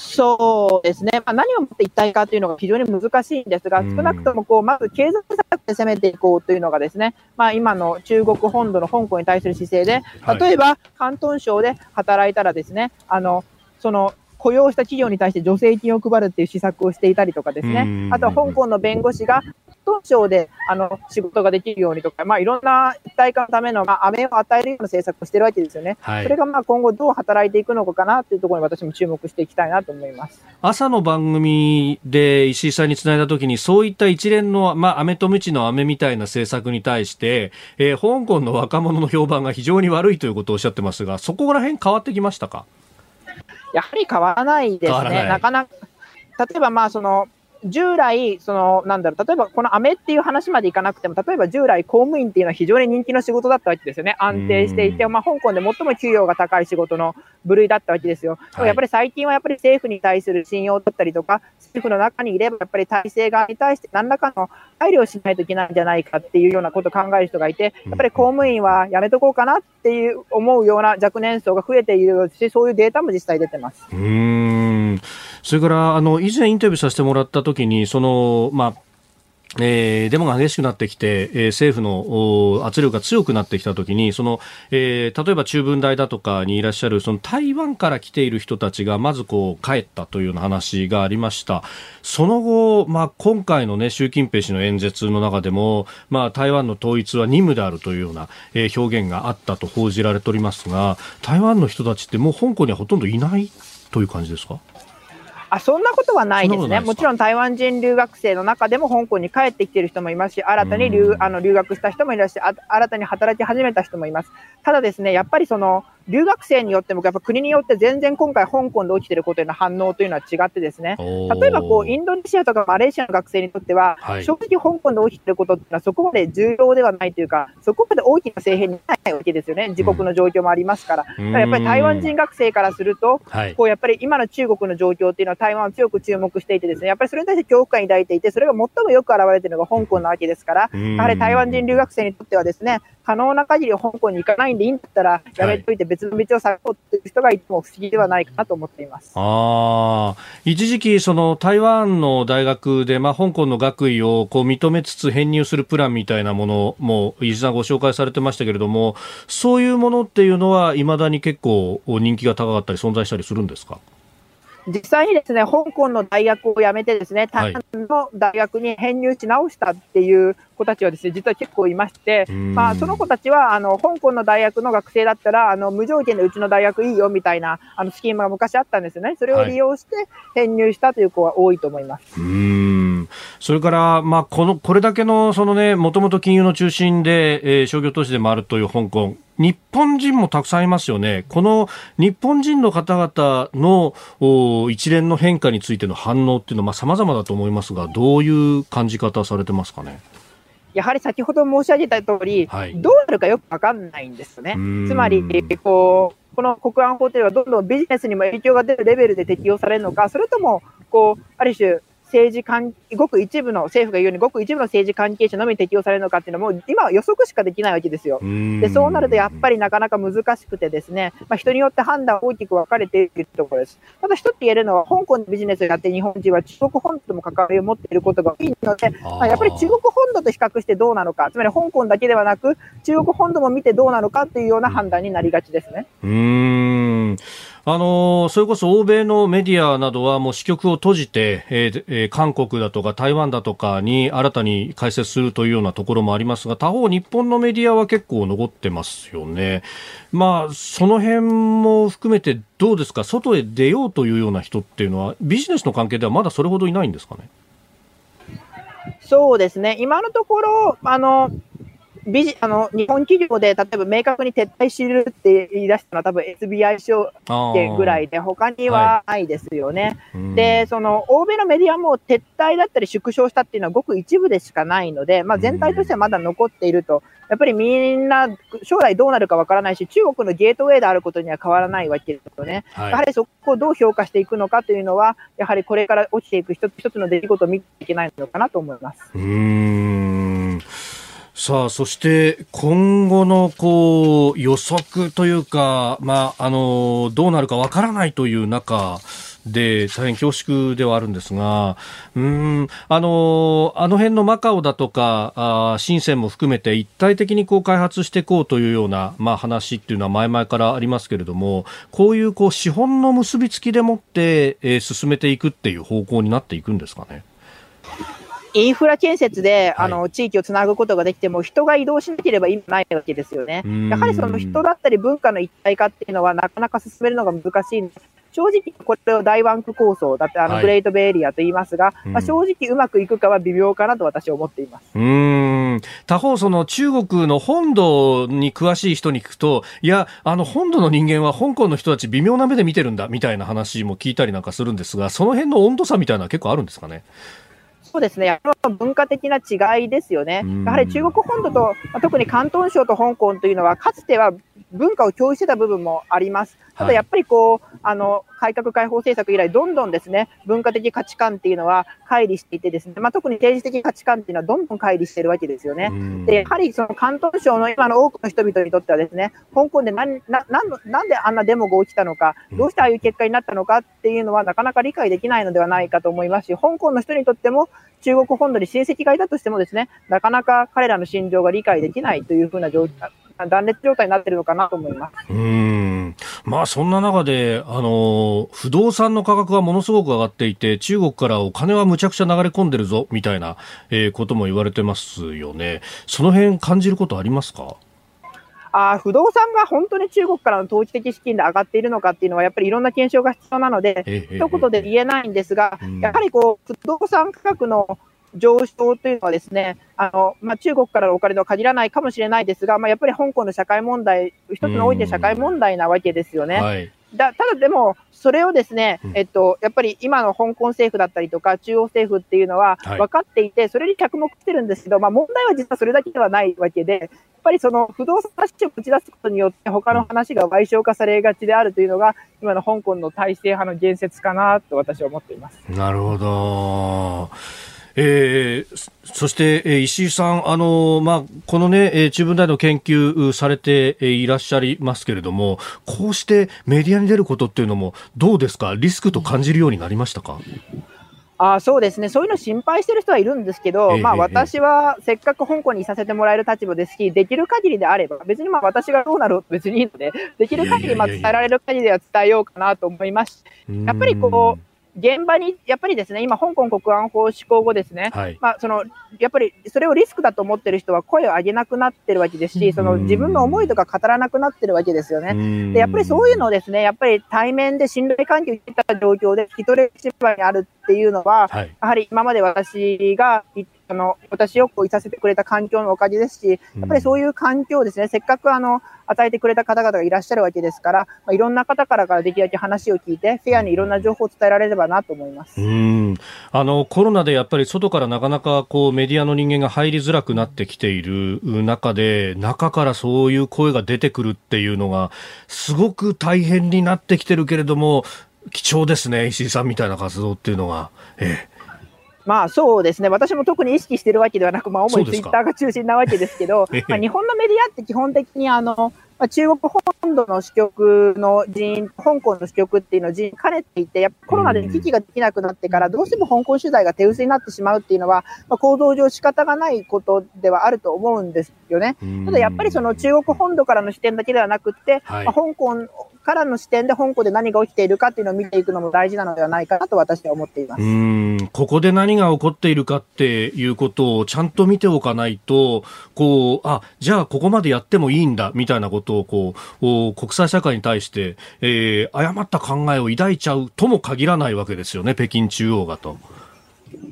そうですね、まあ、何をもって一体化というのが非常に難しいんですが、うん。少なくともこうまず経済策で攻めていこうというのが、ですね、まあ、今の中国本土の香港に対する姿勢で、はい。例えば広東省で働いたら、ですねあのその雇用した企業に対して助成金を配るっていう施策をしていたりとかですね。うん、あとは香港の弁護士が東省であの仕事ができるようにとか、まあ、いろんな一体化のための、まあ、飴を与えるような政策をしてるわけですよね。はいそれがまあ今後どう働いていくのかなというところに私も注目していきたいなと思います。朝の番組で石井さんにつないだときに、そういった一連の、まあ、飴とムチの飴みたいな政策に対して、えー香港の若者の評判が非常に悪いということをおっしゃってますが、そこら辺変わってきましたか？やはり変わらないですね。ないなかなか、例えばまあその、従来、その、なんだろう、例えばこのアメっていう話までいかなくても、例えば従来公務員っていうのは非常に人気の仕事だったわけですよね。安定していて、まあ香港で最も給与が高い仕事の部類だったわけですよ。でもやっぱり最近はやっぱり政府に対する信用だったりとか、政府の中にいればやっぱり体制側に対して何らかの配慮をしないといけないんじゃないかっていうようなことを考える人がいて、やっぱり公務員はやめとこうかなっていう思うような若年層が増えているし、そういうデータも実際出てます。うーん。それから、あの、以前インタビューさせてもらったときに、その、まあ、えーデモが激しくなってきて、えー政府の圧力が強くなってきたときに、その、えー例えば中文大だとかにいらっしゃる、その台湾から来ている人たちが、まずこう、帰ったというような話がありました。その後、まあ、今回のね、習近平氏の演説の中でも、まあ、台湾の統一は任務であるというような、えー表現があったと報じられておりますが、台湾の人たちってもう香港にはほとんどいないという感じですか？あそんなことはないですね。もちろん台湾人留学生の中でも香港に帰ってきている人もいますし、新たに留うんあの留学した人もいらっしゃあ新たに働き始めた人もいます。ただですね、やっぱりその留学生によっても、やっぱ国によって全然今回香港で起きていることへの反応というのは違ってですね、例えばこうインドネシアとかマレーシアの学生にとっては、はい正直香港で起きていることってのはそこまで重要ではないというか、そこまで大きな政変にならないわけですよね。自国の状況もありますから。だからやっぱり台湾人学生からすると、はい。こうやっぱり今の中国の状況っていうのは台湾を強く注目していてですね、やっぱりそれに対して恐怖感を抱いていて、それが最もよく表れているのが香港なわけですから、うんやはり台湾人留学生にとってはですね、可能な限り香港に行かないんでいいんだったら、やめといて別の道を探そうっていう人がいても不思議ではないかなと思っています。ああ、一時期、その台湾の大学で、まあ、香港の学位をこう認めつつ編入するプランみたいなものも、伊地さんご紹介されてましたけれども、そういうものっていうのは、いまだに結構人気が高かったり、存在したりするんですか？実際にですね、香港の大学を辞めてですね、はい。台湾の大学に編入し直したっていう子たちはですね、実は結構いまして、うんまあ、その子たちは、あの、香港の大学の学生だったら、あの、無条件でうちの大学いいよみたいな、あの、スキームが昔あったんですよね。それを利用して編入したという子が多いと思います。うーんそれから、まあ、この、これだけの、そのね、もともと金融の中心で、えー商業都市でもあるという香港。日本人もたくさんいますよね。この日本人の方々のお一連の変化についての反応っていうのは、まあ、様々だと思いますが、どういう感じ方されてますかね？やはり先ほど申し上げた通り、はいどうなるかよくわかんないんですよねうん。つまり、こう、この国安法というのはどんどんビジネスにも影響が出るレベルで適用されるのか、それとも、こう、ある種、政治関ごく一部の、政府が言うように、ごく一部の政治関係者のみに適用されるのかっていうのも、今は予測しかできないわけですよ。ででそうなるとやっぱりなかなか難しくてですね、まあ、人によって判断は大きく分かれているところです。ただ一つ言えるのは、香港でビジネスをやってる日本人は中国本土とも関わりを持っていることが多いので、まあ、やっぱり中国本土と比較してどうなのか、つまり香港だけではなく、中国本土も見てどうなのかというような判断になりがちですね。うーん。あのそれこそ欧米のメディアなどはもう支局を閉じて、えーえ、韓国だとか台湾だとかに新たに開設するというようなところもありますが他方、日本のメディアは結構残ってますよね。まあ、その辺も含めてどうですか？外へ出ようというような人っていうのはビジネスの関係ではまだそれほどいないんですかね？そうですね今のところあのビジあの日本企業で例えば明確に撤退しるって言い出したのは多分 SBI 証券ぐらいで他にはないですよね。はい、で、その欧米のメディアも撤退だったり縮小したっていうのはごく一部でしかないので、まあ、全体としてはまだ残っていると。やっぱりみんな将来どうなるかわからないし、中国のゲートウェイであることには変わらないわけですよね。はい、やはりそこをどう評価していくのかというのは、やはりこれから起きていく一つ一つの出来事を見ていけないのかなと思います。うんさあ、そして今後のこう予測というか、まあ、あの、どうなるかわからないという中、で大変恐縮ではあるんですが、うんあのあの辺のマカオだとか、あ深センも含めて一体的にこう開発していこうというような、まあ、話っていうのは前々からありますけれども、こういうこう資本の結びつきでもって、えー、進めていくっていう方向になっていくんですかね。インフラ建設で、あの、地域をつなぐことができても、人が移動しなければ意味ないわけですよね。やはりその人だったり文化の一体化っていうのはなかなか進めるのが難しいんで、正直これを大ワンク構想だってあのグレートベイエリアと言いますが、はい、まあ、正直うまくいくかは微妙かなと私は思っています。うん他方その中国の本土に詳しい人に聞くといやあの本土の人間は香港の人たち微妙な目で見てるんだみたいな話も聞いたりなんかするんですがその辺の温度差みたいなのは結構あるんですかね？そうですね、やっぱ文化的な違いですよね。やはり中国本土と、特に広東省と香港というのは、かつては文化を共有してた部分もあります。ただやっぱりこう、あの、改革開放政策以来、どんどんですね、文化的価値観っていうのは乖離していてですね、まあ、特に政治的価値観っていうのはどんどん乖離してるわけですよね。で、やはりその広東省の今の多くの人々にとってはですね、香港で何、な、なんなんであんなデモが起きたのか、どうしてああいう結果になったのかっていうのはなかなか理解できないのではないかと思いますし、香港の人にとっても中国本土に親戚がいたとしてもですね、なかなか彼らの心情が理解できないというふうな状況、断裂状態になってるのかなと思います。うんまあそんな中で、あの、不動産の価格がものすごく上がっていて、中国からお金はむちゃくちゃ流れ込んでるぞ、みたいな、えー、ことも言われてますよね。その辺感じることありますか？あ不動産が本当に中国からの投機的資金で上がっているのかっていうのは、やっぱりいろんな検証が必要なので、ええ、一言で言えないんですが、え、やはりこう不動産価格の上昇というのはですね、あの、まあ、中国からのお金とは限らないかもしれないですが、まあ、やっぱり香港の社会問題、一つの大きな社会問題なわけですよね。はい、だただでも、それをですね、えっと、やっぱり今の香港政府だったりとか、中央政府っていうのは分かっていて、それに着目してるんですけど、まあ問題は実はそれだけではないわけで、やっぱりその不動産話を打ち出すことによって、他の話が賠償化されがちであるというのが、今の香港の体制派の言説かなと私は思っています。なるほど。えー、そして、えー、石井さん、あのまあ、このね、えー、中文大の研究されていらっしゃいますけれども、こうしてメディアに出ることっていうのも、どうですか、リスクと感じるようになりましたか？あそうですね、そういうの心配してる人はいるんですけど、えー、まあ、私はせっかく香港にいさせてもらえる立場ですし、できる限りであれば、別にまあ私がどうなる別にいいので、できる限りまあ伝えられる限りでは伝えようかなと思います。やっぱりこう現場に、やっぱりですね、今、香港国安法施行後ですね、はい、まあ、その、やっぱりそれをリスクだと思ってる人は声を上げなくなってるわけですし、その自分の思いとか語らなくなってるわけですよね。で、やっぱりそういうのをですね、やっぱり対面で信頼関係を受けた状況で、一人芝居にあるっていうのは、はい、やはり今まで私があの私をこういさせてくれた環境のおかげですし、やっぱりそういう環境をですね、せっかくあの与えてくれた方々がいらっしゃるわけですから、まあ、いろんな方からからできるだけ話を聞いて、フェアにいろんな情報を伝えられればなと思います。うん。あのコロナでやっぱり外からなかなかこうメディアの人間が入りづらくなってきている中で、中からそういう声が出てくるっていうのが、すごく大変になってきてるけれども、貴重ですね、石井さんみたいな活動っていうのが。ええまあそうですね、私も特に意識してるわけではなく、まあ、主にツイッターが中心なわけですけど、*laughs* まあ、日本のメディアって基本的にあの、まあ、中国本土の支局の人員、香港の支局っていうのを人員兼ねていて、やっぱコロナで危機ができなくなってから、どうしても香港取材が手薄になってしまうっていうのは、まあ、行動上仕方がないことではあると思うんですよね。ただやっぱりその中国本土からの視点だけではなくて、はい、まあ、香港からの視点で香港で何が起きているかっていうのを見ていくのも大事なのではないかなと私は思っています。うん。ここで何が起こっているかっていうことをちゃんと見ておかないと、こう、あ、じゃあここまでやってもいいんだ、みたいなことを、こう、国際社会に対して、えー、誤った考えを抱いちゃうとも限らないわけですよね、北京中央がと。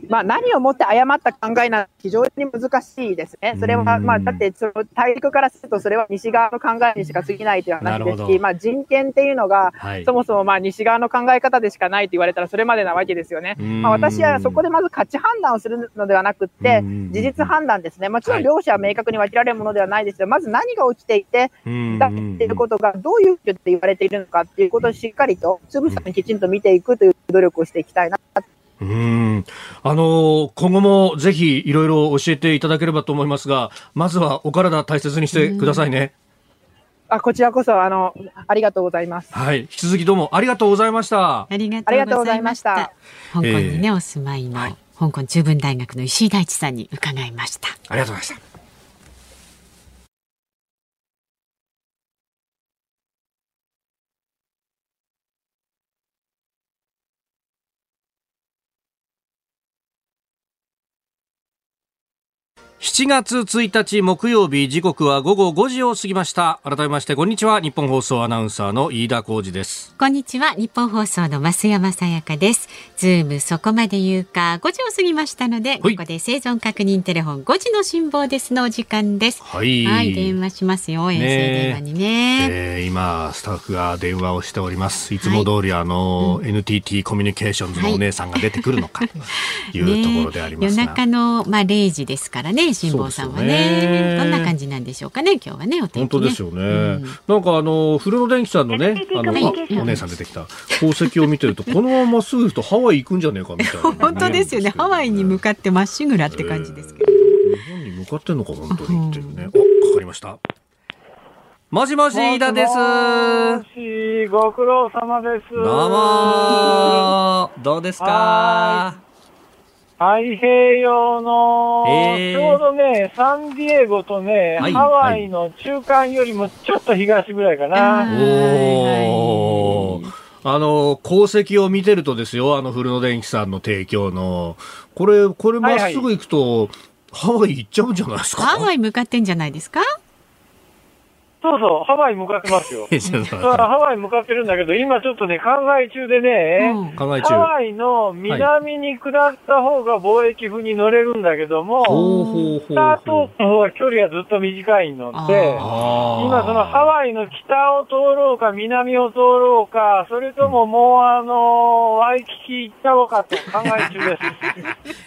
まあ、何をもって誤った考えな非常に難しいですね。それは、まあ、だってその大陸からするとそれは西側の考えにしか過ぎないという話ですし、まあ、人権っていうのが、はい、そもそもまあ西側の考え方でしかないと言われたらそれまでなわけですよね。まあ、私はそこでまず価値判断をするのではなくて、事実判断ですね。もちろん両者は明確に分けられるものではないです。けど、まず何が起きていて、だっていうことがどういうって言われているのかっていうことをしっかりと、つぶさにきちんと見ていくという努力をしていきたいなうんあの今後もぜひいろいろ教えていただければと思いますが、まずはお体大切にしてくださいね。あ、こちらこそ、あの、ありがとうございます。はい。引き続きどうもありがとうございました。ありがとうございました。香港にね、お住まいの、はい、香港中文大学の石井大地さんに伺いました。ありがとうございました。7月1日木曜日時刻は午後5時を過ぎました。改めましてこんにちは。日本放送アナウンサーの飯田浩二です。こんにちは。ニッポン放送の増山さやかです。ズームそこまで言うか。5時を過ぎましたのでここで生存確認テレフォン5時の辛坊ですのお時間です。はい、はい、電話しますよ。衛星電話にね、えー、今スタッフが電話をしております。い。つも通り、はい、あの、うん、NTT コミュニケーションズのお姉さんが出てくるのかというところでありますが、ね、夜中のまあ0時ですからね辛坊さんはね、ね、どんな感じなんでしょうかね今日はねお天気、ね、本当ですよね、うん、なんかあの古野電機さんのねあの、はい、お姉さん出てきた。宝石を見てるとこのまますぐとハワイ行くんじゃねえかみたいな、ね、本当ですよね。ハワイに向かってまっしぐらって感じですけど、えー、日本に向かってんのか本当にっていうね、うん、かかりました。もしもし、飯田です。もし、ご苦労様です。どうもどうですか？太平洋の、えー、ちょうどね、サンディエゴとね、はい、ハワイの中間よりもちょっと東ぐらいかな。おー。あの、功績を見てるとですよ、あの、古野電機さんの提供の。これ、これまっすぐ行くと、はいはい、ハワイ行っちゃうんじゃないですか？ハワイ向かってんじゃないですか？そうそう、ハワイ向かってますよ。*laughs* ハワイ向かってるんだけど、今ちょっとね、考え中でね、うん、ハワイの南に下った方が貿易風に乗れるんだけども、スタートの方が距離がずっと短いので、今そのハワイの北を通ろうか、南を通ろうか、それとももうあの、ワイキキ行っちゃおうかと考え中で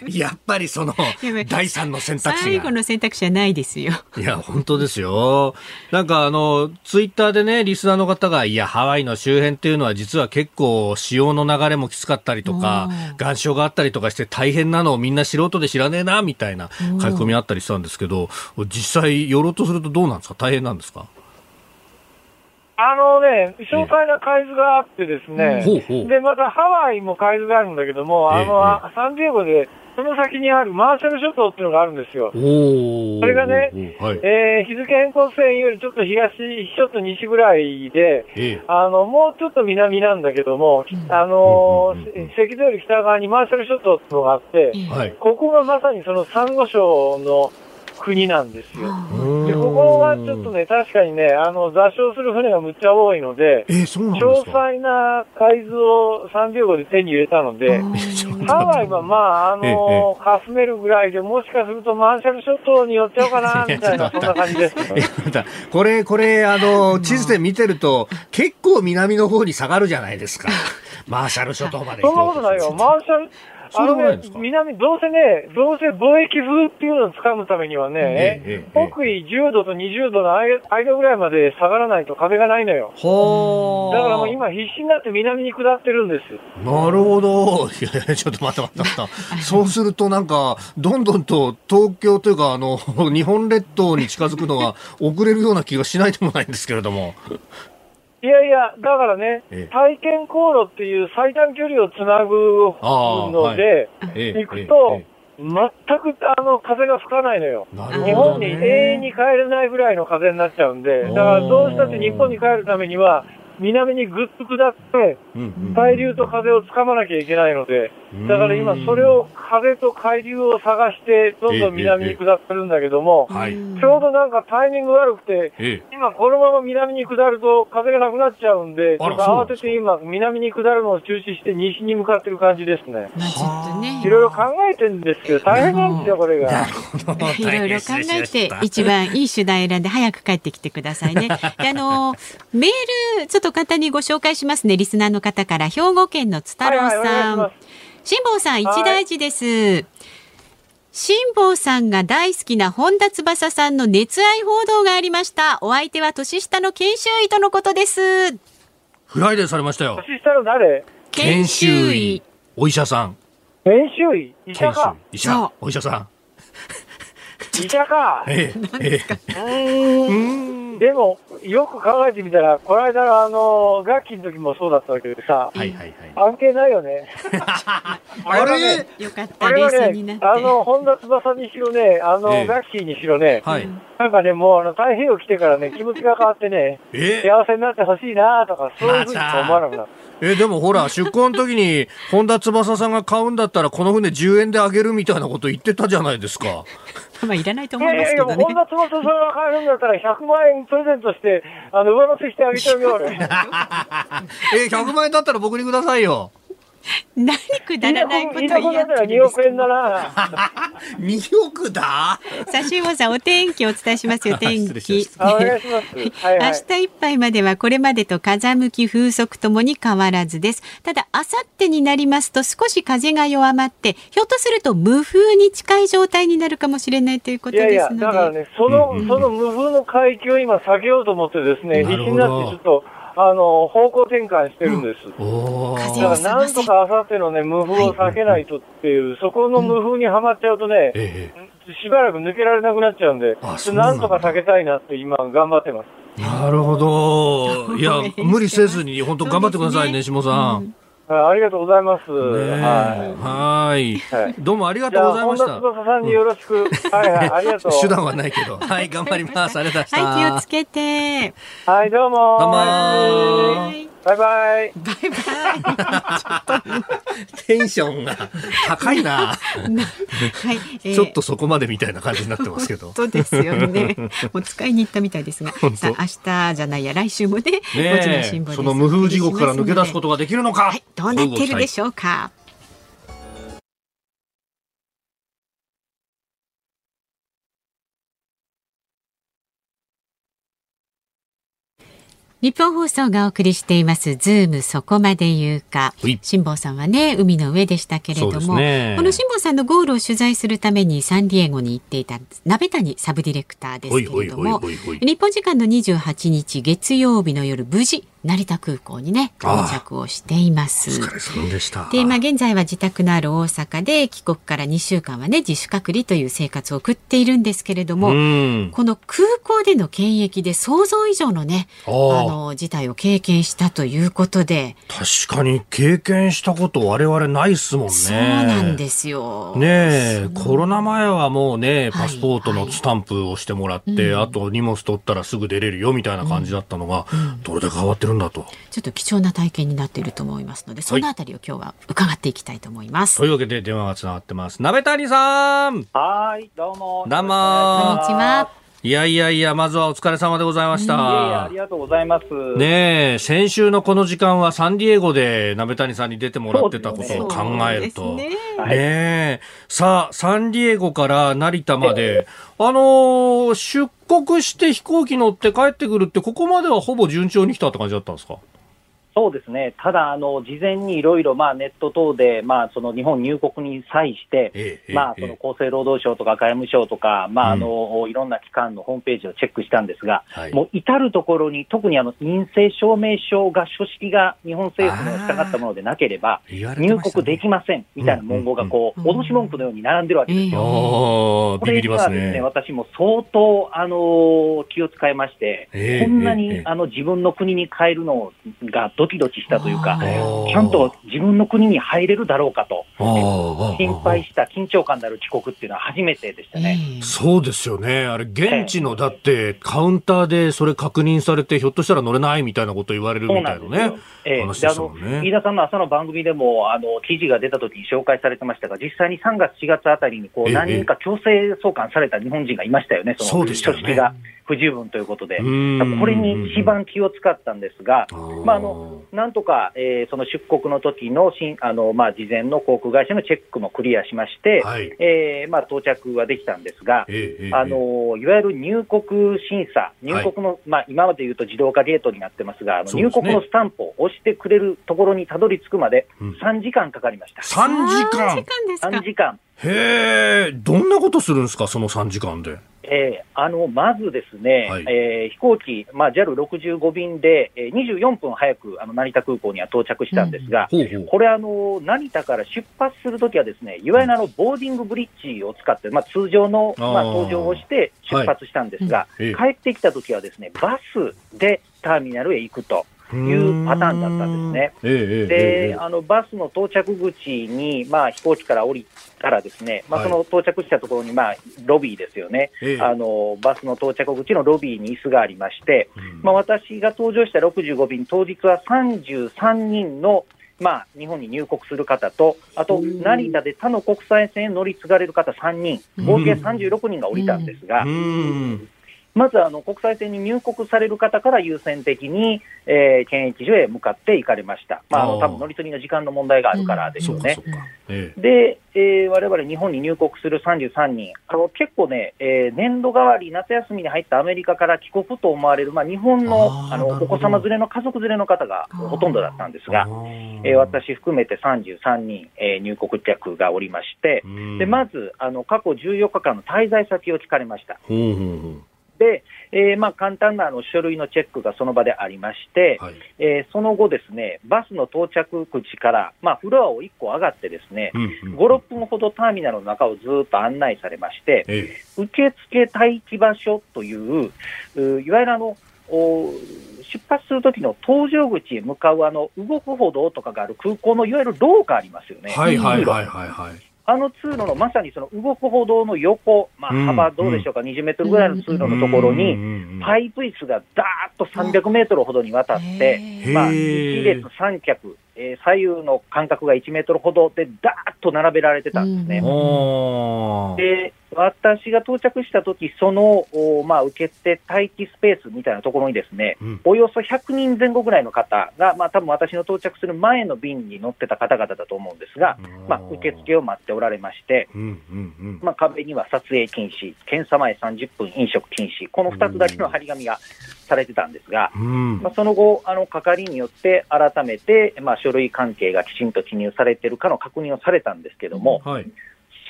す。*laughs* やっぱりその、*laughs* 第三の選択肢最後の選択肢はないですよ。いや、本当ですよ。なんかあの、ツイッターでね、リスナーの方が、いや、ハワイの周辺っていうのは実は結構潮の流れもきつかったりとか、岩礁があったりとかして大変なのをみんな素人で知らねえな、みたいな書き込みあったりしたんですけど、実際寄ろうとするとどうなんですか？大変なんですか？あのね、紹介な海図があってですね、で、またハワイも海図があるんだけども、あの、サンディエゴでその先にあるマーシャル諸島っていうのがあるんですよ。それがね、はい、えー、日付変更線よりちょっと東、ちょっと西ぐらいで、えあの、もうちょっと南なんだけども、あの赤道より北側にマーシャル諸島っていうのがあって、はい、ここがまさにそのサンゴ礁の国なんですよ。で、ここはちょっとね、確かにね、あの、座礁する船がむっちゃ多いので、えー、そうなん詳細な海図を3秒後で手に入れたので、ハワイはまあ、あの、かすめるぐらいで、もしかするとマーシャル諸島に寄っちゃおうかな、みたいな、そんな感じです。これ、これ、あの、地図で見てると、結構南の方に下がるじゃないですか。マーシャル諸島までそんなことないよ。マーシャル、あのね、南、どうせね、どうせ貿易風っていうのを掴むためにはね、えええ、北緯10度と20度の間ぐらいまで下がらないと壁がないのよ。はだからもう今必死になって南に下ってるんです。なるほど。*laughs* いやいや、ちょっと待って待って待って。*laughs* そうするとなんか、どんどんと東京というか、あの、日本列島に近づくのが遅れるような気がしないでもないんですけれども。いやいや、だからね、体験航路っていう最短距離をつなぐので、行くと、全くあの風が吹かないのよ。日本に永遠に帰れないぐらいの風になっちゃうんで、だからどうしたって日本に帰るためには、南にぐっと下って、うん。海流と風をつかまなきゃいけないので、だから今それを風と海流を探して、どんどん南に下ってるんだけども、はい。ちょうどなんかタイミング悪くて、ええ。今このまま南に下ると風がなくなっちゃうんで、ちあらょっと慌てて今南に下るのを中止して西に向かってる感じですね。まあちょっとねいろいろ考えてるんですけど、大変なんですよ、これが。いろいろ考えて一番いい手段選んで早く帰ってきてくださいね。*laughs* であのメールちょっと簡単にご紹介しますね。リスナーの方から兵庫県のつ太郎はいはいお願い辛坊さん一大事です。辛坊さんが大好きな本田翼さんの熱愛報道がありました。お相手は年下の研修医とのことです。フライデーされましたよ。年下の誰？研修医。お医者さん。研修医医者研修か医。者。お医者さん。医者か。ええ。ええ。でも、よく考えてみたら、この間のあの、楽器の時もそうだったわけでさ、はいはいはい。関係ないよね。*laughs* あれね、よかったあれは冷静になっねて。、あの、本田翼にしろね、あの、ええガッキーにしろね、はい。なんかね、もうあの、太平洋来てからね、気持ちが変わってね、え幸せになってほしいなとか、そういうふうに思わなくなった。え、でもほら、出航の時に、本田翼さんが買うんだったら、この船10円であげるみたいなこと言ってたじゃないですか。*laughs* まあいらないとい思いやいやいや、ますけどね本。田翼さんが買えるんだったら、100万円プレゼントして、あの、上乗せしてあげてあげよう俺。*laughs* え、100万円だったら僕にくださいよ。*laughs* 何くだらないこといいとこだったら2億円だな。2億だ？さ *laughs* あ、辛坊さん、お天気お伝えしますよ、天気。あお願いします。はいはい。明日いっぱいまではこれまでと風向き風速ともに変わらずです。ただ、あさってになりますと少し風が弱まって、ひょっとすると無風に近い状態になるかもしれないということいやいや、ですので。だからね、その、うんうんその無風の海域を今避けようと思ってですね、必死になってちょっと、あの、方向転換してるんです。だをからなんとかあさってのね、無風を避けないとっていう、そこの無風にはまっちゃうとね、えしばらく抜けられなくなっちゃうんでなんんとか避けたいなって今頑張ってます。えなるほど。いや、*laughs* 無理せずに、本当頑張ってくださいね、下さん。あありがとうございます。ははい。い。はい。どうもありがとうございま本田した。翼さんによろしく。*laughs* はいはい、ありがとう。手段はないけど。はい、頑張ります。ありがとうございました。はい、気をつけて。はい、どうも。どうもはいバイバイ。バイバイ。テンションが高いな。はい、えーちょっとそこまでみたいな感じになってますけど。そうですよね。*laughs* もう使いに行ったみたいですが、本当さあ明日じゃないや来週もね、ねのその無風地獄から抜け出すことができるのか。はい、どうなってるでしょうか。ニッポン放送がお送りしていますズームそこまで言うか。はい。辛坊さんはね海の上でしたけれども、ね。この辛坊さんのゴールを取材するためにサンディエゴに行っていた鍋谷サブディレクターですけれども日本時間の28日月曜日の夜無事成田空港にね到着をしています。でした。で、まあ、現在は自宅のある大阪で帰国から2週間はね自主隔離という生活を送っているんですけれども、うん。この空港での検疫で想像以上のねあの事態を経験したということで、確かに経験したこと我々ないっすもんね。そうなんですよ。ねえ、コロナ前はもうね、はいパスポートのスタンプをしてもらって、あと荷物取ったらすぐ出れるよみたいな感じだったのが、どれだけ変わってるんだと。ちょっと貴重な体験になっていると思いますので、そのあたりを今日は伺っていきたいと思います。というわけで電話がつながってます。鍋谷さんはい、どうも。どうもこんにちは。いやいやいや、まずはお疲れ様でございましいやいや、たあり。がとうございます。ねえ、先週のこの時間はサンディエゴで鍋谷さんに出てもらってたことを考えると。そうですねねえ。さあ、サンディエゴから成田まで、あのー出国して飛行機乗って帰ってくるって、ここまではほぼ順調に来たって感じだったんですか？そうですね、ただ、あの事前にいろいろまあネット等で、まあ、その日本入国に際して、ええまあ、ええ。その厚生労働省とか外務省とか、まああのいろんな機関のホームページをチェックしたんですが、はい。もう至るところに、特にあの陰性証明書が書式が日本政府の従ったものでなければ、入国できませんみたいな文言がこう、うんうん脅し文句のように並んでるわけですよ。こビビりますれにはですね、ね。私も相当、あの気を使いまして、ええこんなに、ええ。あの自分の国に帰るのがドキドキしたというか、はいちゃんと自分の国に入れるだろうかと、心配した緊張感のある帰国っていうのは初めてでしたね。ええそうですよね。あれ、現地の、だって、カウンターでそれ確認されて、ひょっとしたら乗れないみたいなこと言われるみたなねないんですよ。。ええあの。飯田さんの朝の番組でもあの記事が出た時に紹介されてましたが、実際に3月、4月あたりにこええう何人か強制送還された日本人がいましたよね、そのそうでしたよね組織が不十分ということで、うーんこれに一番気を使ったんですが、ーまあ、あのなんとか、えーその出国の時の新あのまあ事前の航空会社のチェックもクリアしまして、はい。えーまあ、到着はできたんですが、ええええあのいわゆる入国審査、入国の、まあ、今まで言うと自動化ゲートになってますが、あの入国のスタンプを押してくれるところにたどり着くまでうん。3時間かかりました。3時間。3時間。ですか3時間。へえ、どんなことするんですか、その3時間で？えーあのまずですね、はい。えー飛行機、まあ、JAL65 便で、えー24分早くあの成田空港には到着したんですが、ほうほう。これあの、成田から出発するときはですね、いわゆるあのボーディングブリッジを使って、まあ、通常の、まあ、搭乗をして出発したんですが、はいええ。帰ってきたときはですね、バスでターミナルへ行くというパターンだったんですね。でえ、あのバスの到着口に、まあ、飛行機から降りたらですね、まあ、はい。その到着したところに、まあ、ロビーですよね。ええ。あのバスの到着口のロビーに椅子がありまして、うん。まあ、私が搭乗した65便、当日は33人の、まあ、日本に入国する方と、あと成田で他の国際線へ乗り継がれる方3人、合計36人が降りたんですが、うん。まずあの国際線に入国される方から優先的に、えー検疫所へ向かって行かれました、まあ、あの多分乗り継ぎの時間の問題があるからでしょうね。で、えー、我々日本に入国する33人、あの結構ね、えー年度代わり、夏休みに入ったアメリカから帰国と思われる、まあ、日本のあのお子様連れの家族連れの方がほとんどだったんですが、えー私含めて33人、えー入国客がおりまして、でまずあの過去14日間の滞在先を聞かれました。ほうほうほうで、えーまあ、簡単なあの書類のチェックがその場でありまして、はい。えーその後ですね、バスの到着口から、まあ、フロアを1個上がってですね、うんうん5、6分ほどターミナルの中をずっと案内されまして、え受付待機場所という、ういわゆるあの、お出発するときの搭乗口へ向かうあの動く歩道とかがある空港のいわゆる廊下ありますよね。えはいはいはいはいはい。あの通路のまさにその動く歩道の横、まあ、うん幅どうでしょうか、20メートルぐらいの通路のところに、パイプ椅子がダーッと300メートルほどにわたって、まあ、へー。1列3脚、えー左右の間隔が1メートルほどでダーッと並べられてたんですね。うん。で、私が到着したとき、その、おまあ、受付待機スペースみたいなところにですね、うんおよそ100人前後ぐらいの方が、まあ、多分私の到着する前の便に乗ってた方々だと思うんですが、まあ、受付を待っておられまして、うんうんうん。まあ、壁には撮影禁止、検査前30分飲食禁止、この2つだけの張り紙がされてたんですが、うんまあ、その後、あの係によって改めて、まあ、書類関係がきちんと記入されているかの確認をされたんですけども、はい。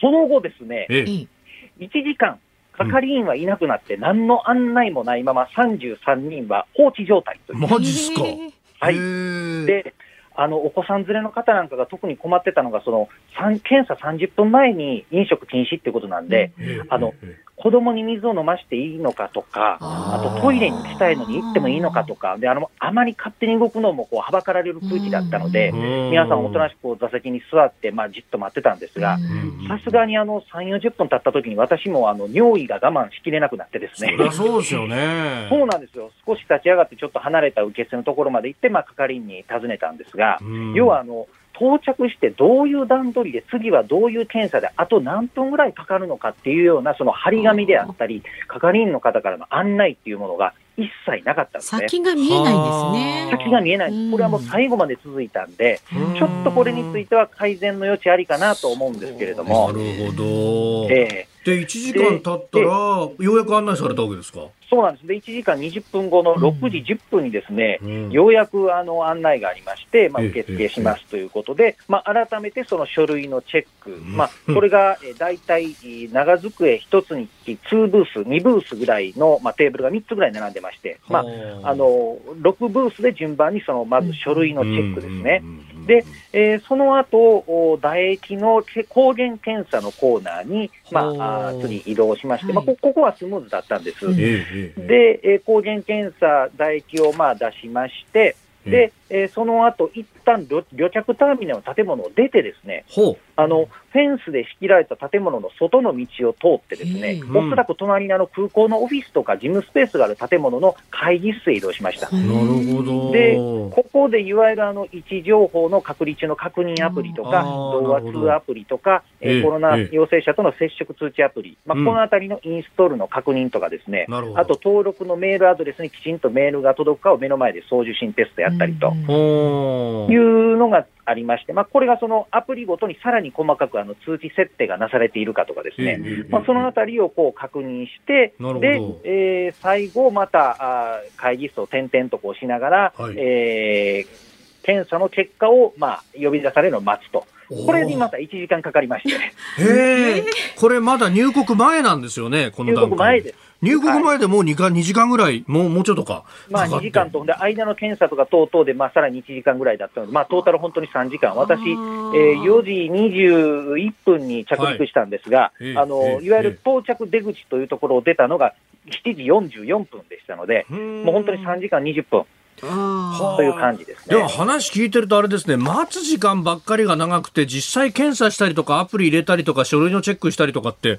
その後ですね、えええ1時間、係員はいなくなって、何の案内もないまま33人は放置状態という。マジっすか？はいで、あの、お子さん連れの方なんかが特に困ってたのが、その、三検査30分前に飲食禁止ってことなんで、ええあのえ子供に水を飲ましていいのかとか、あとトイレに行きたいのに行ってもいいのかとか、で、あの、あまり勝手に動くのもこう、はばかられる空気だったので、え皆さんおとなしく座席に座って、まあ、じっと待ってたんですが、うんさすがにあの、3、40分経った時に私もあの、尿意が我慢しきれなくなってですねそ。そうですよね。*laughs* そうなんですよ。少し立ち上がってちょっと離れた受付のところまで行って、まあ、係員に尋ねたんですが、うん要はあの、到着してどういう段取りで、次はどういう検査で、あと何分ぐらいかかるのかっていうような、その張り紙であったり、係員の方からの案内っていうものが一切なかったんですね。先が見えないんですね。先が見えない。これはもう最後まで続いたんで、ちょっとこれについては改善の余地ありかなと思うんですけれどなも、るほど。ええで、1時間経ったら、ようやく案内されたわけですか？そうなんです。で、1時間20分後の6時10分にですね、うんようやくあの案内がありまして、まあ、ええ受付しますということで、まあ、改めてその書類のチェック、んまあ、これがえー大体えー長机1つにつき2ブース、2ブースぐらいの、まあ、テーブルが3つぐらい並んでまして、まあ、あの6ブースで順番にそのまず書類のチェックですね。で、えーその後お唾液のけ抗原検査のコーナーに、まあ、あー次移動しまして、まあ、ここここはスムーズだったんです。うん。で、えー抗原検査、唾液をまあ出しまして、で、えーその後一旦旅旅客ターミナルの建物を出てですね、ほあの、フェンスで仕切られた建物の外の道を通ってですね、うん。おそらく隣にあの空港のオフィスとか事務スペースがある建物の会議室へ移動しました。う。なるほど。で、ここでいわゆるあの位置情報の隔離中の確認アプリとか、動画通アプリとか、えーええコロナええ陽性者との接触通知アプリ、まあ、うん。このあたりのインストールの確認とかですね、なるほど。あと登録のメールアドレスにきちんとメールが届くかを目の前で送受信テストやったりと。うん。ほいううのがありまして、まあ、これがそのアプリごとにさらに細かくあの通知設定がなされているかとかですね、ええまあ、そのあたりをこう確認して、で、えー最後、またあー会議室を点々とこうしながら、はい。えー検査の結果を、まあ、呼び出されるのを待つと、これにまた1時間かかりまして、へえ、これまだ入国前なんですよね、この入段階。国前です。入国前でもう2か2時間ぐらい、もう、もうちょっとか。まあ、2かかって。時間と、で間の検査とか等々で、まあ、さらに1時間ぐらいだったので、まあ、トータル本当に3時間、私、えー4時21分に着陸したんですが、はい。ええあのええいわゆる到着出口というところを出たのが7時44分でしたので、ももう本当に3時間20分あという感じですでもね。話聞いてるとあれですね、待つ時間ばっかりが長くて、実際検査したりとか、アプリ入れたりとか、書類のチェックしたりとかって、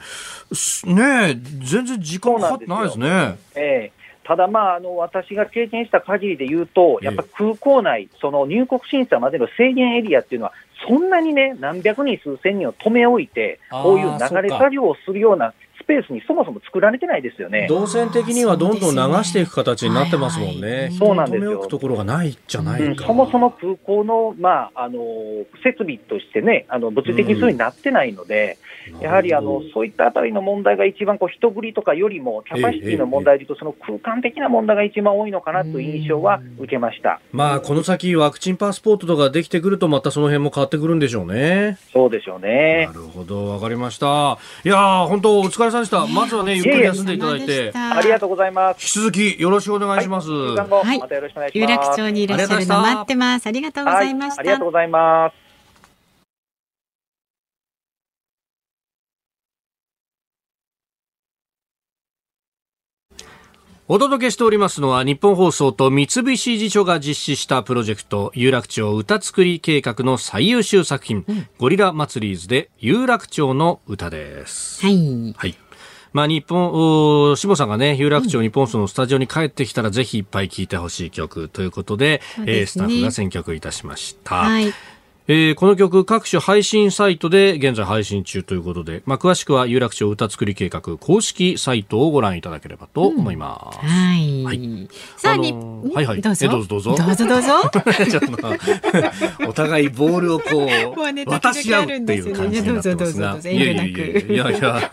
すねえ、全然時間かかってないですね。ええ。ただ、まああの、私が経験した限りで言うと、やっぱ空港内、その入国審査までの制限エリアっていうのは、そんなにね、何百人、数千人を止め置いて、こういう流れ作業をするようなスペースにそもそも作られてないですよね。動線的にはどんどん流していく形になってますもんはいはね。いそうなんですよところがないじゃなうんいか。そもそも空港の,、まあ、あの設備としてね、あの物理的にそういうふうになってないので、やはりあのそういったあたりの問題が一番こう人繰りとかよりも、キャパシティの問題でいうと、その空間的な問題が一番多いのかなという印象は受けました。まあ、この先ワクチンパスポートとかできてくると、またその辺も変わってくるんでしょうね。そうでしょうねな。るほど、わかりました。いやー、本当お疲れさんでした。まずはね、ゆっくり休んでいただいて、ありがとうございます。引き続きよろしくお願いします。はいまたよろしくお願いします。有楽町にいらっしゃるの待ってます。ありがとうございました。はい、ありがとうございます。お届けしておりますのは日本放送と三菱地所が実施したプロジェクト有楽町歌作り計画の最優秀作品、ゴリラ祭りーズで有楽町の歌です。はい。はい。まあ日本、お下さんがね、有楽町日本放送のスタジオに帰ってきたらぜひいっぱい聴いてほしい曲ということで、ですねスタッフが選曲いたしました。はい。えーこの曲各種配信サイトで現在配信中ということで、まあ、詳しくは有楽町歌作り計画公式サイトをご覧いただければと思います。はい。はい。さあ、に、ーはいはい。どうぞ。えどうぞどうぞ。どうぞどうぞ。*laughs* ちょっと *laughs* お互いボールをこもうねう渡し合うっていう感じになってますが、いやいやいやいや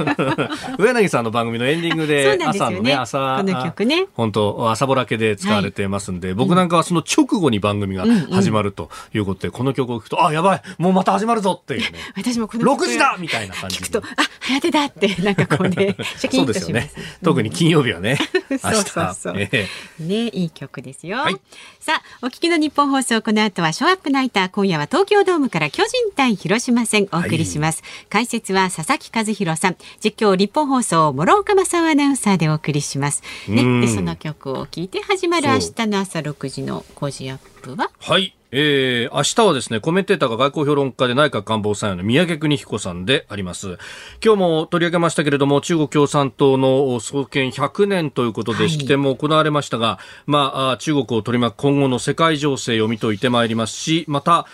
上柳さんの番組のエンディングで *laughs* 朝のね朝この曲ね。本当朝ぼらけで使われてますんで、僕なんかはその直後に番組が始まるということで、この曲を聴くとあやばいもうまた始まるぞっていうね *laughs* 私もこの曲6時だみたいな感じ聞くと、あ、早手だって、なんかこうね、*laughs* シャキそンうですよねとします。。特に金曜日はね、明日。そうそうそうええね、いい曲ですよ。はいさあ、お聞きの日本放送、この後はショーアップナイター、今夜は東京ドームから巨人対広島戦お送りします。解説は佐々木和弘さん、実況日本放送、諸岡正夫アナウンサーでお送りします。ね、うんで、その曲を聞いて始まる明日の朝6時の5時アップは？はい。えー、明日はですね、コメンテーターが外交評論家で内閣官房参与の宮家邦彦さんであります。今日も取り上げましたけれども、中国共産党の創建100年ということではい式典も行われましたが、まああ、中国を取り巻く今後の世界情勢を見といてまいりますし、また、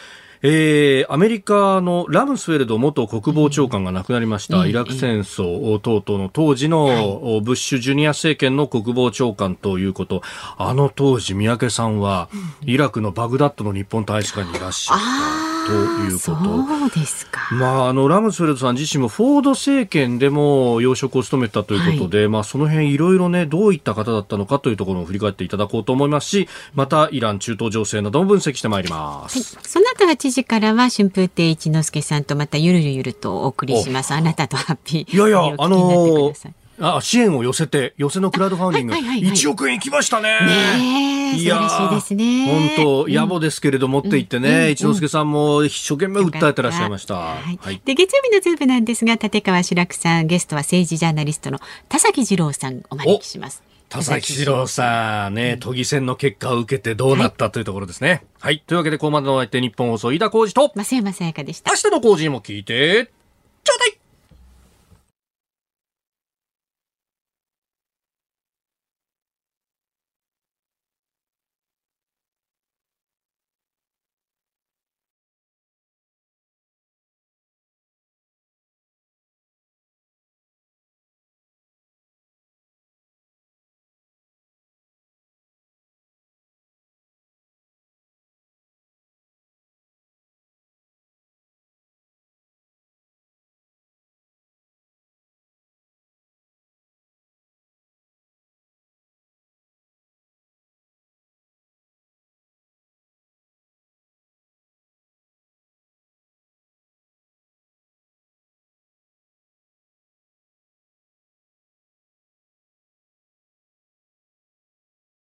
えーアメリカのラムスフェルド元国防長官が亡くなりました、うんイラク戦争等々の当時の、ブッシュジュニア政権の国防長官ということ、あの当時、三宅さんは、イラクのバグダッドの日本大使館にいらっしゃったということ。そうですか。まあ、あのラムスフェルドさん自身もフォード政権でも要職を務めたということで、まあ、その辺いろいろねどういった方だったのかというところを振り返っていただこうと思いますしまたイラン中東情勢なども分析してまいります。はい、その後8時からは春風亭一之輔さんとまたゆるゆるとお送りします。あなたとハッピー。いやいや、あのださいあ、支援を寄せて、寄せのクラウドファンディング、はいはいはいはい1億円いきましたね。ねいですね。本当、野暮ですけれどもって言ってね、うん一之輔さんも一生懸命訴えてらっしゃいました。はいはい。で月曜日のズームなんですが立川志らくさんゲストは政治ジャーナリストの田崎次郎さんお招きします。田崎史郎さんね、都議選の結果を受けてどうなったというところですね。はい。というわけで、ここまでのお相手、日本放送、飯田浩二と、増山さやかでした明。日の工事も聞いて、ちょうだい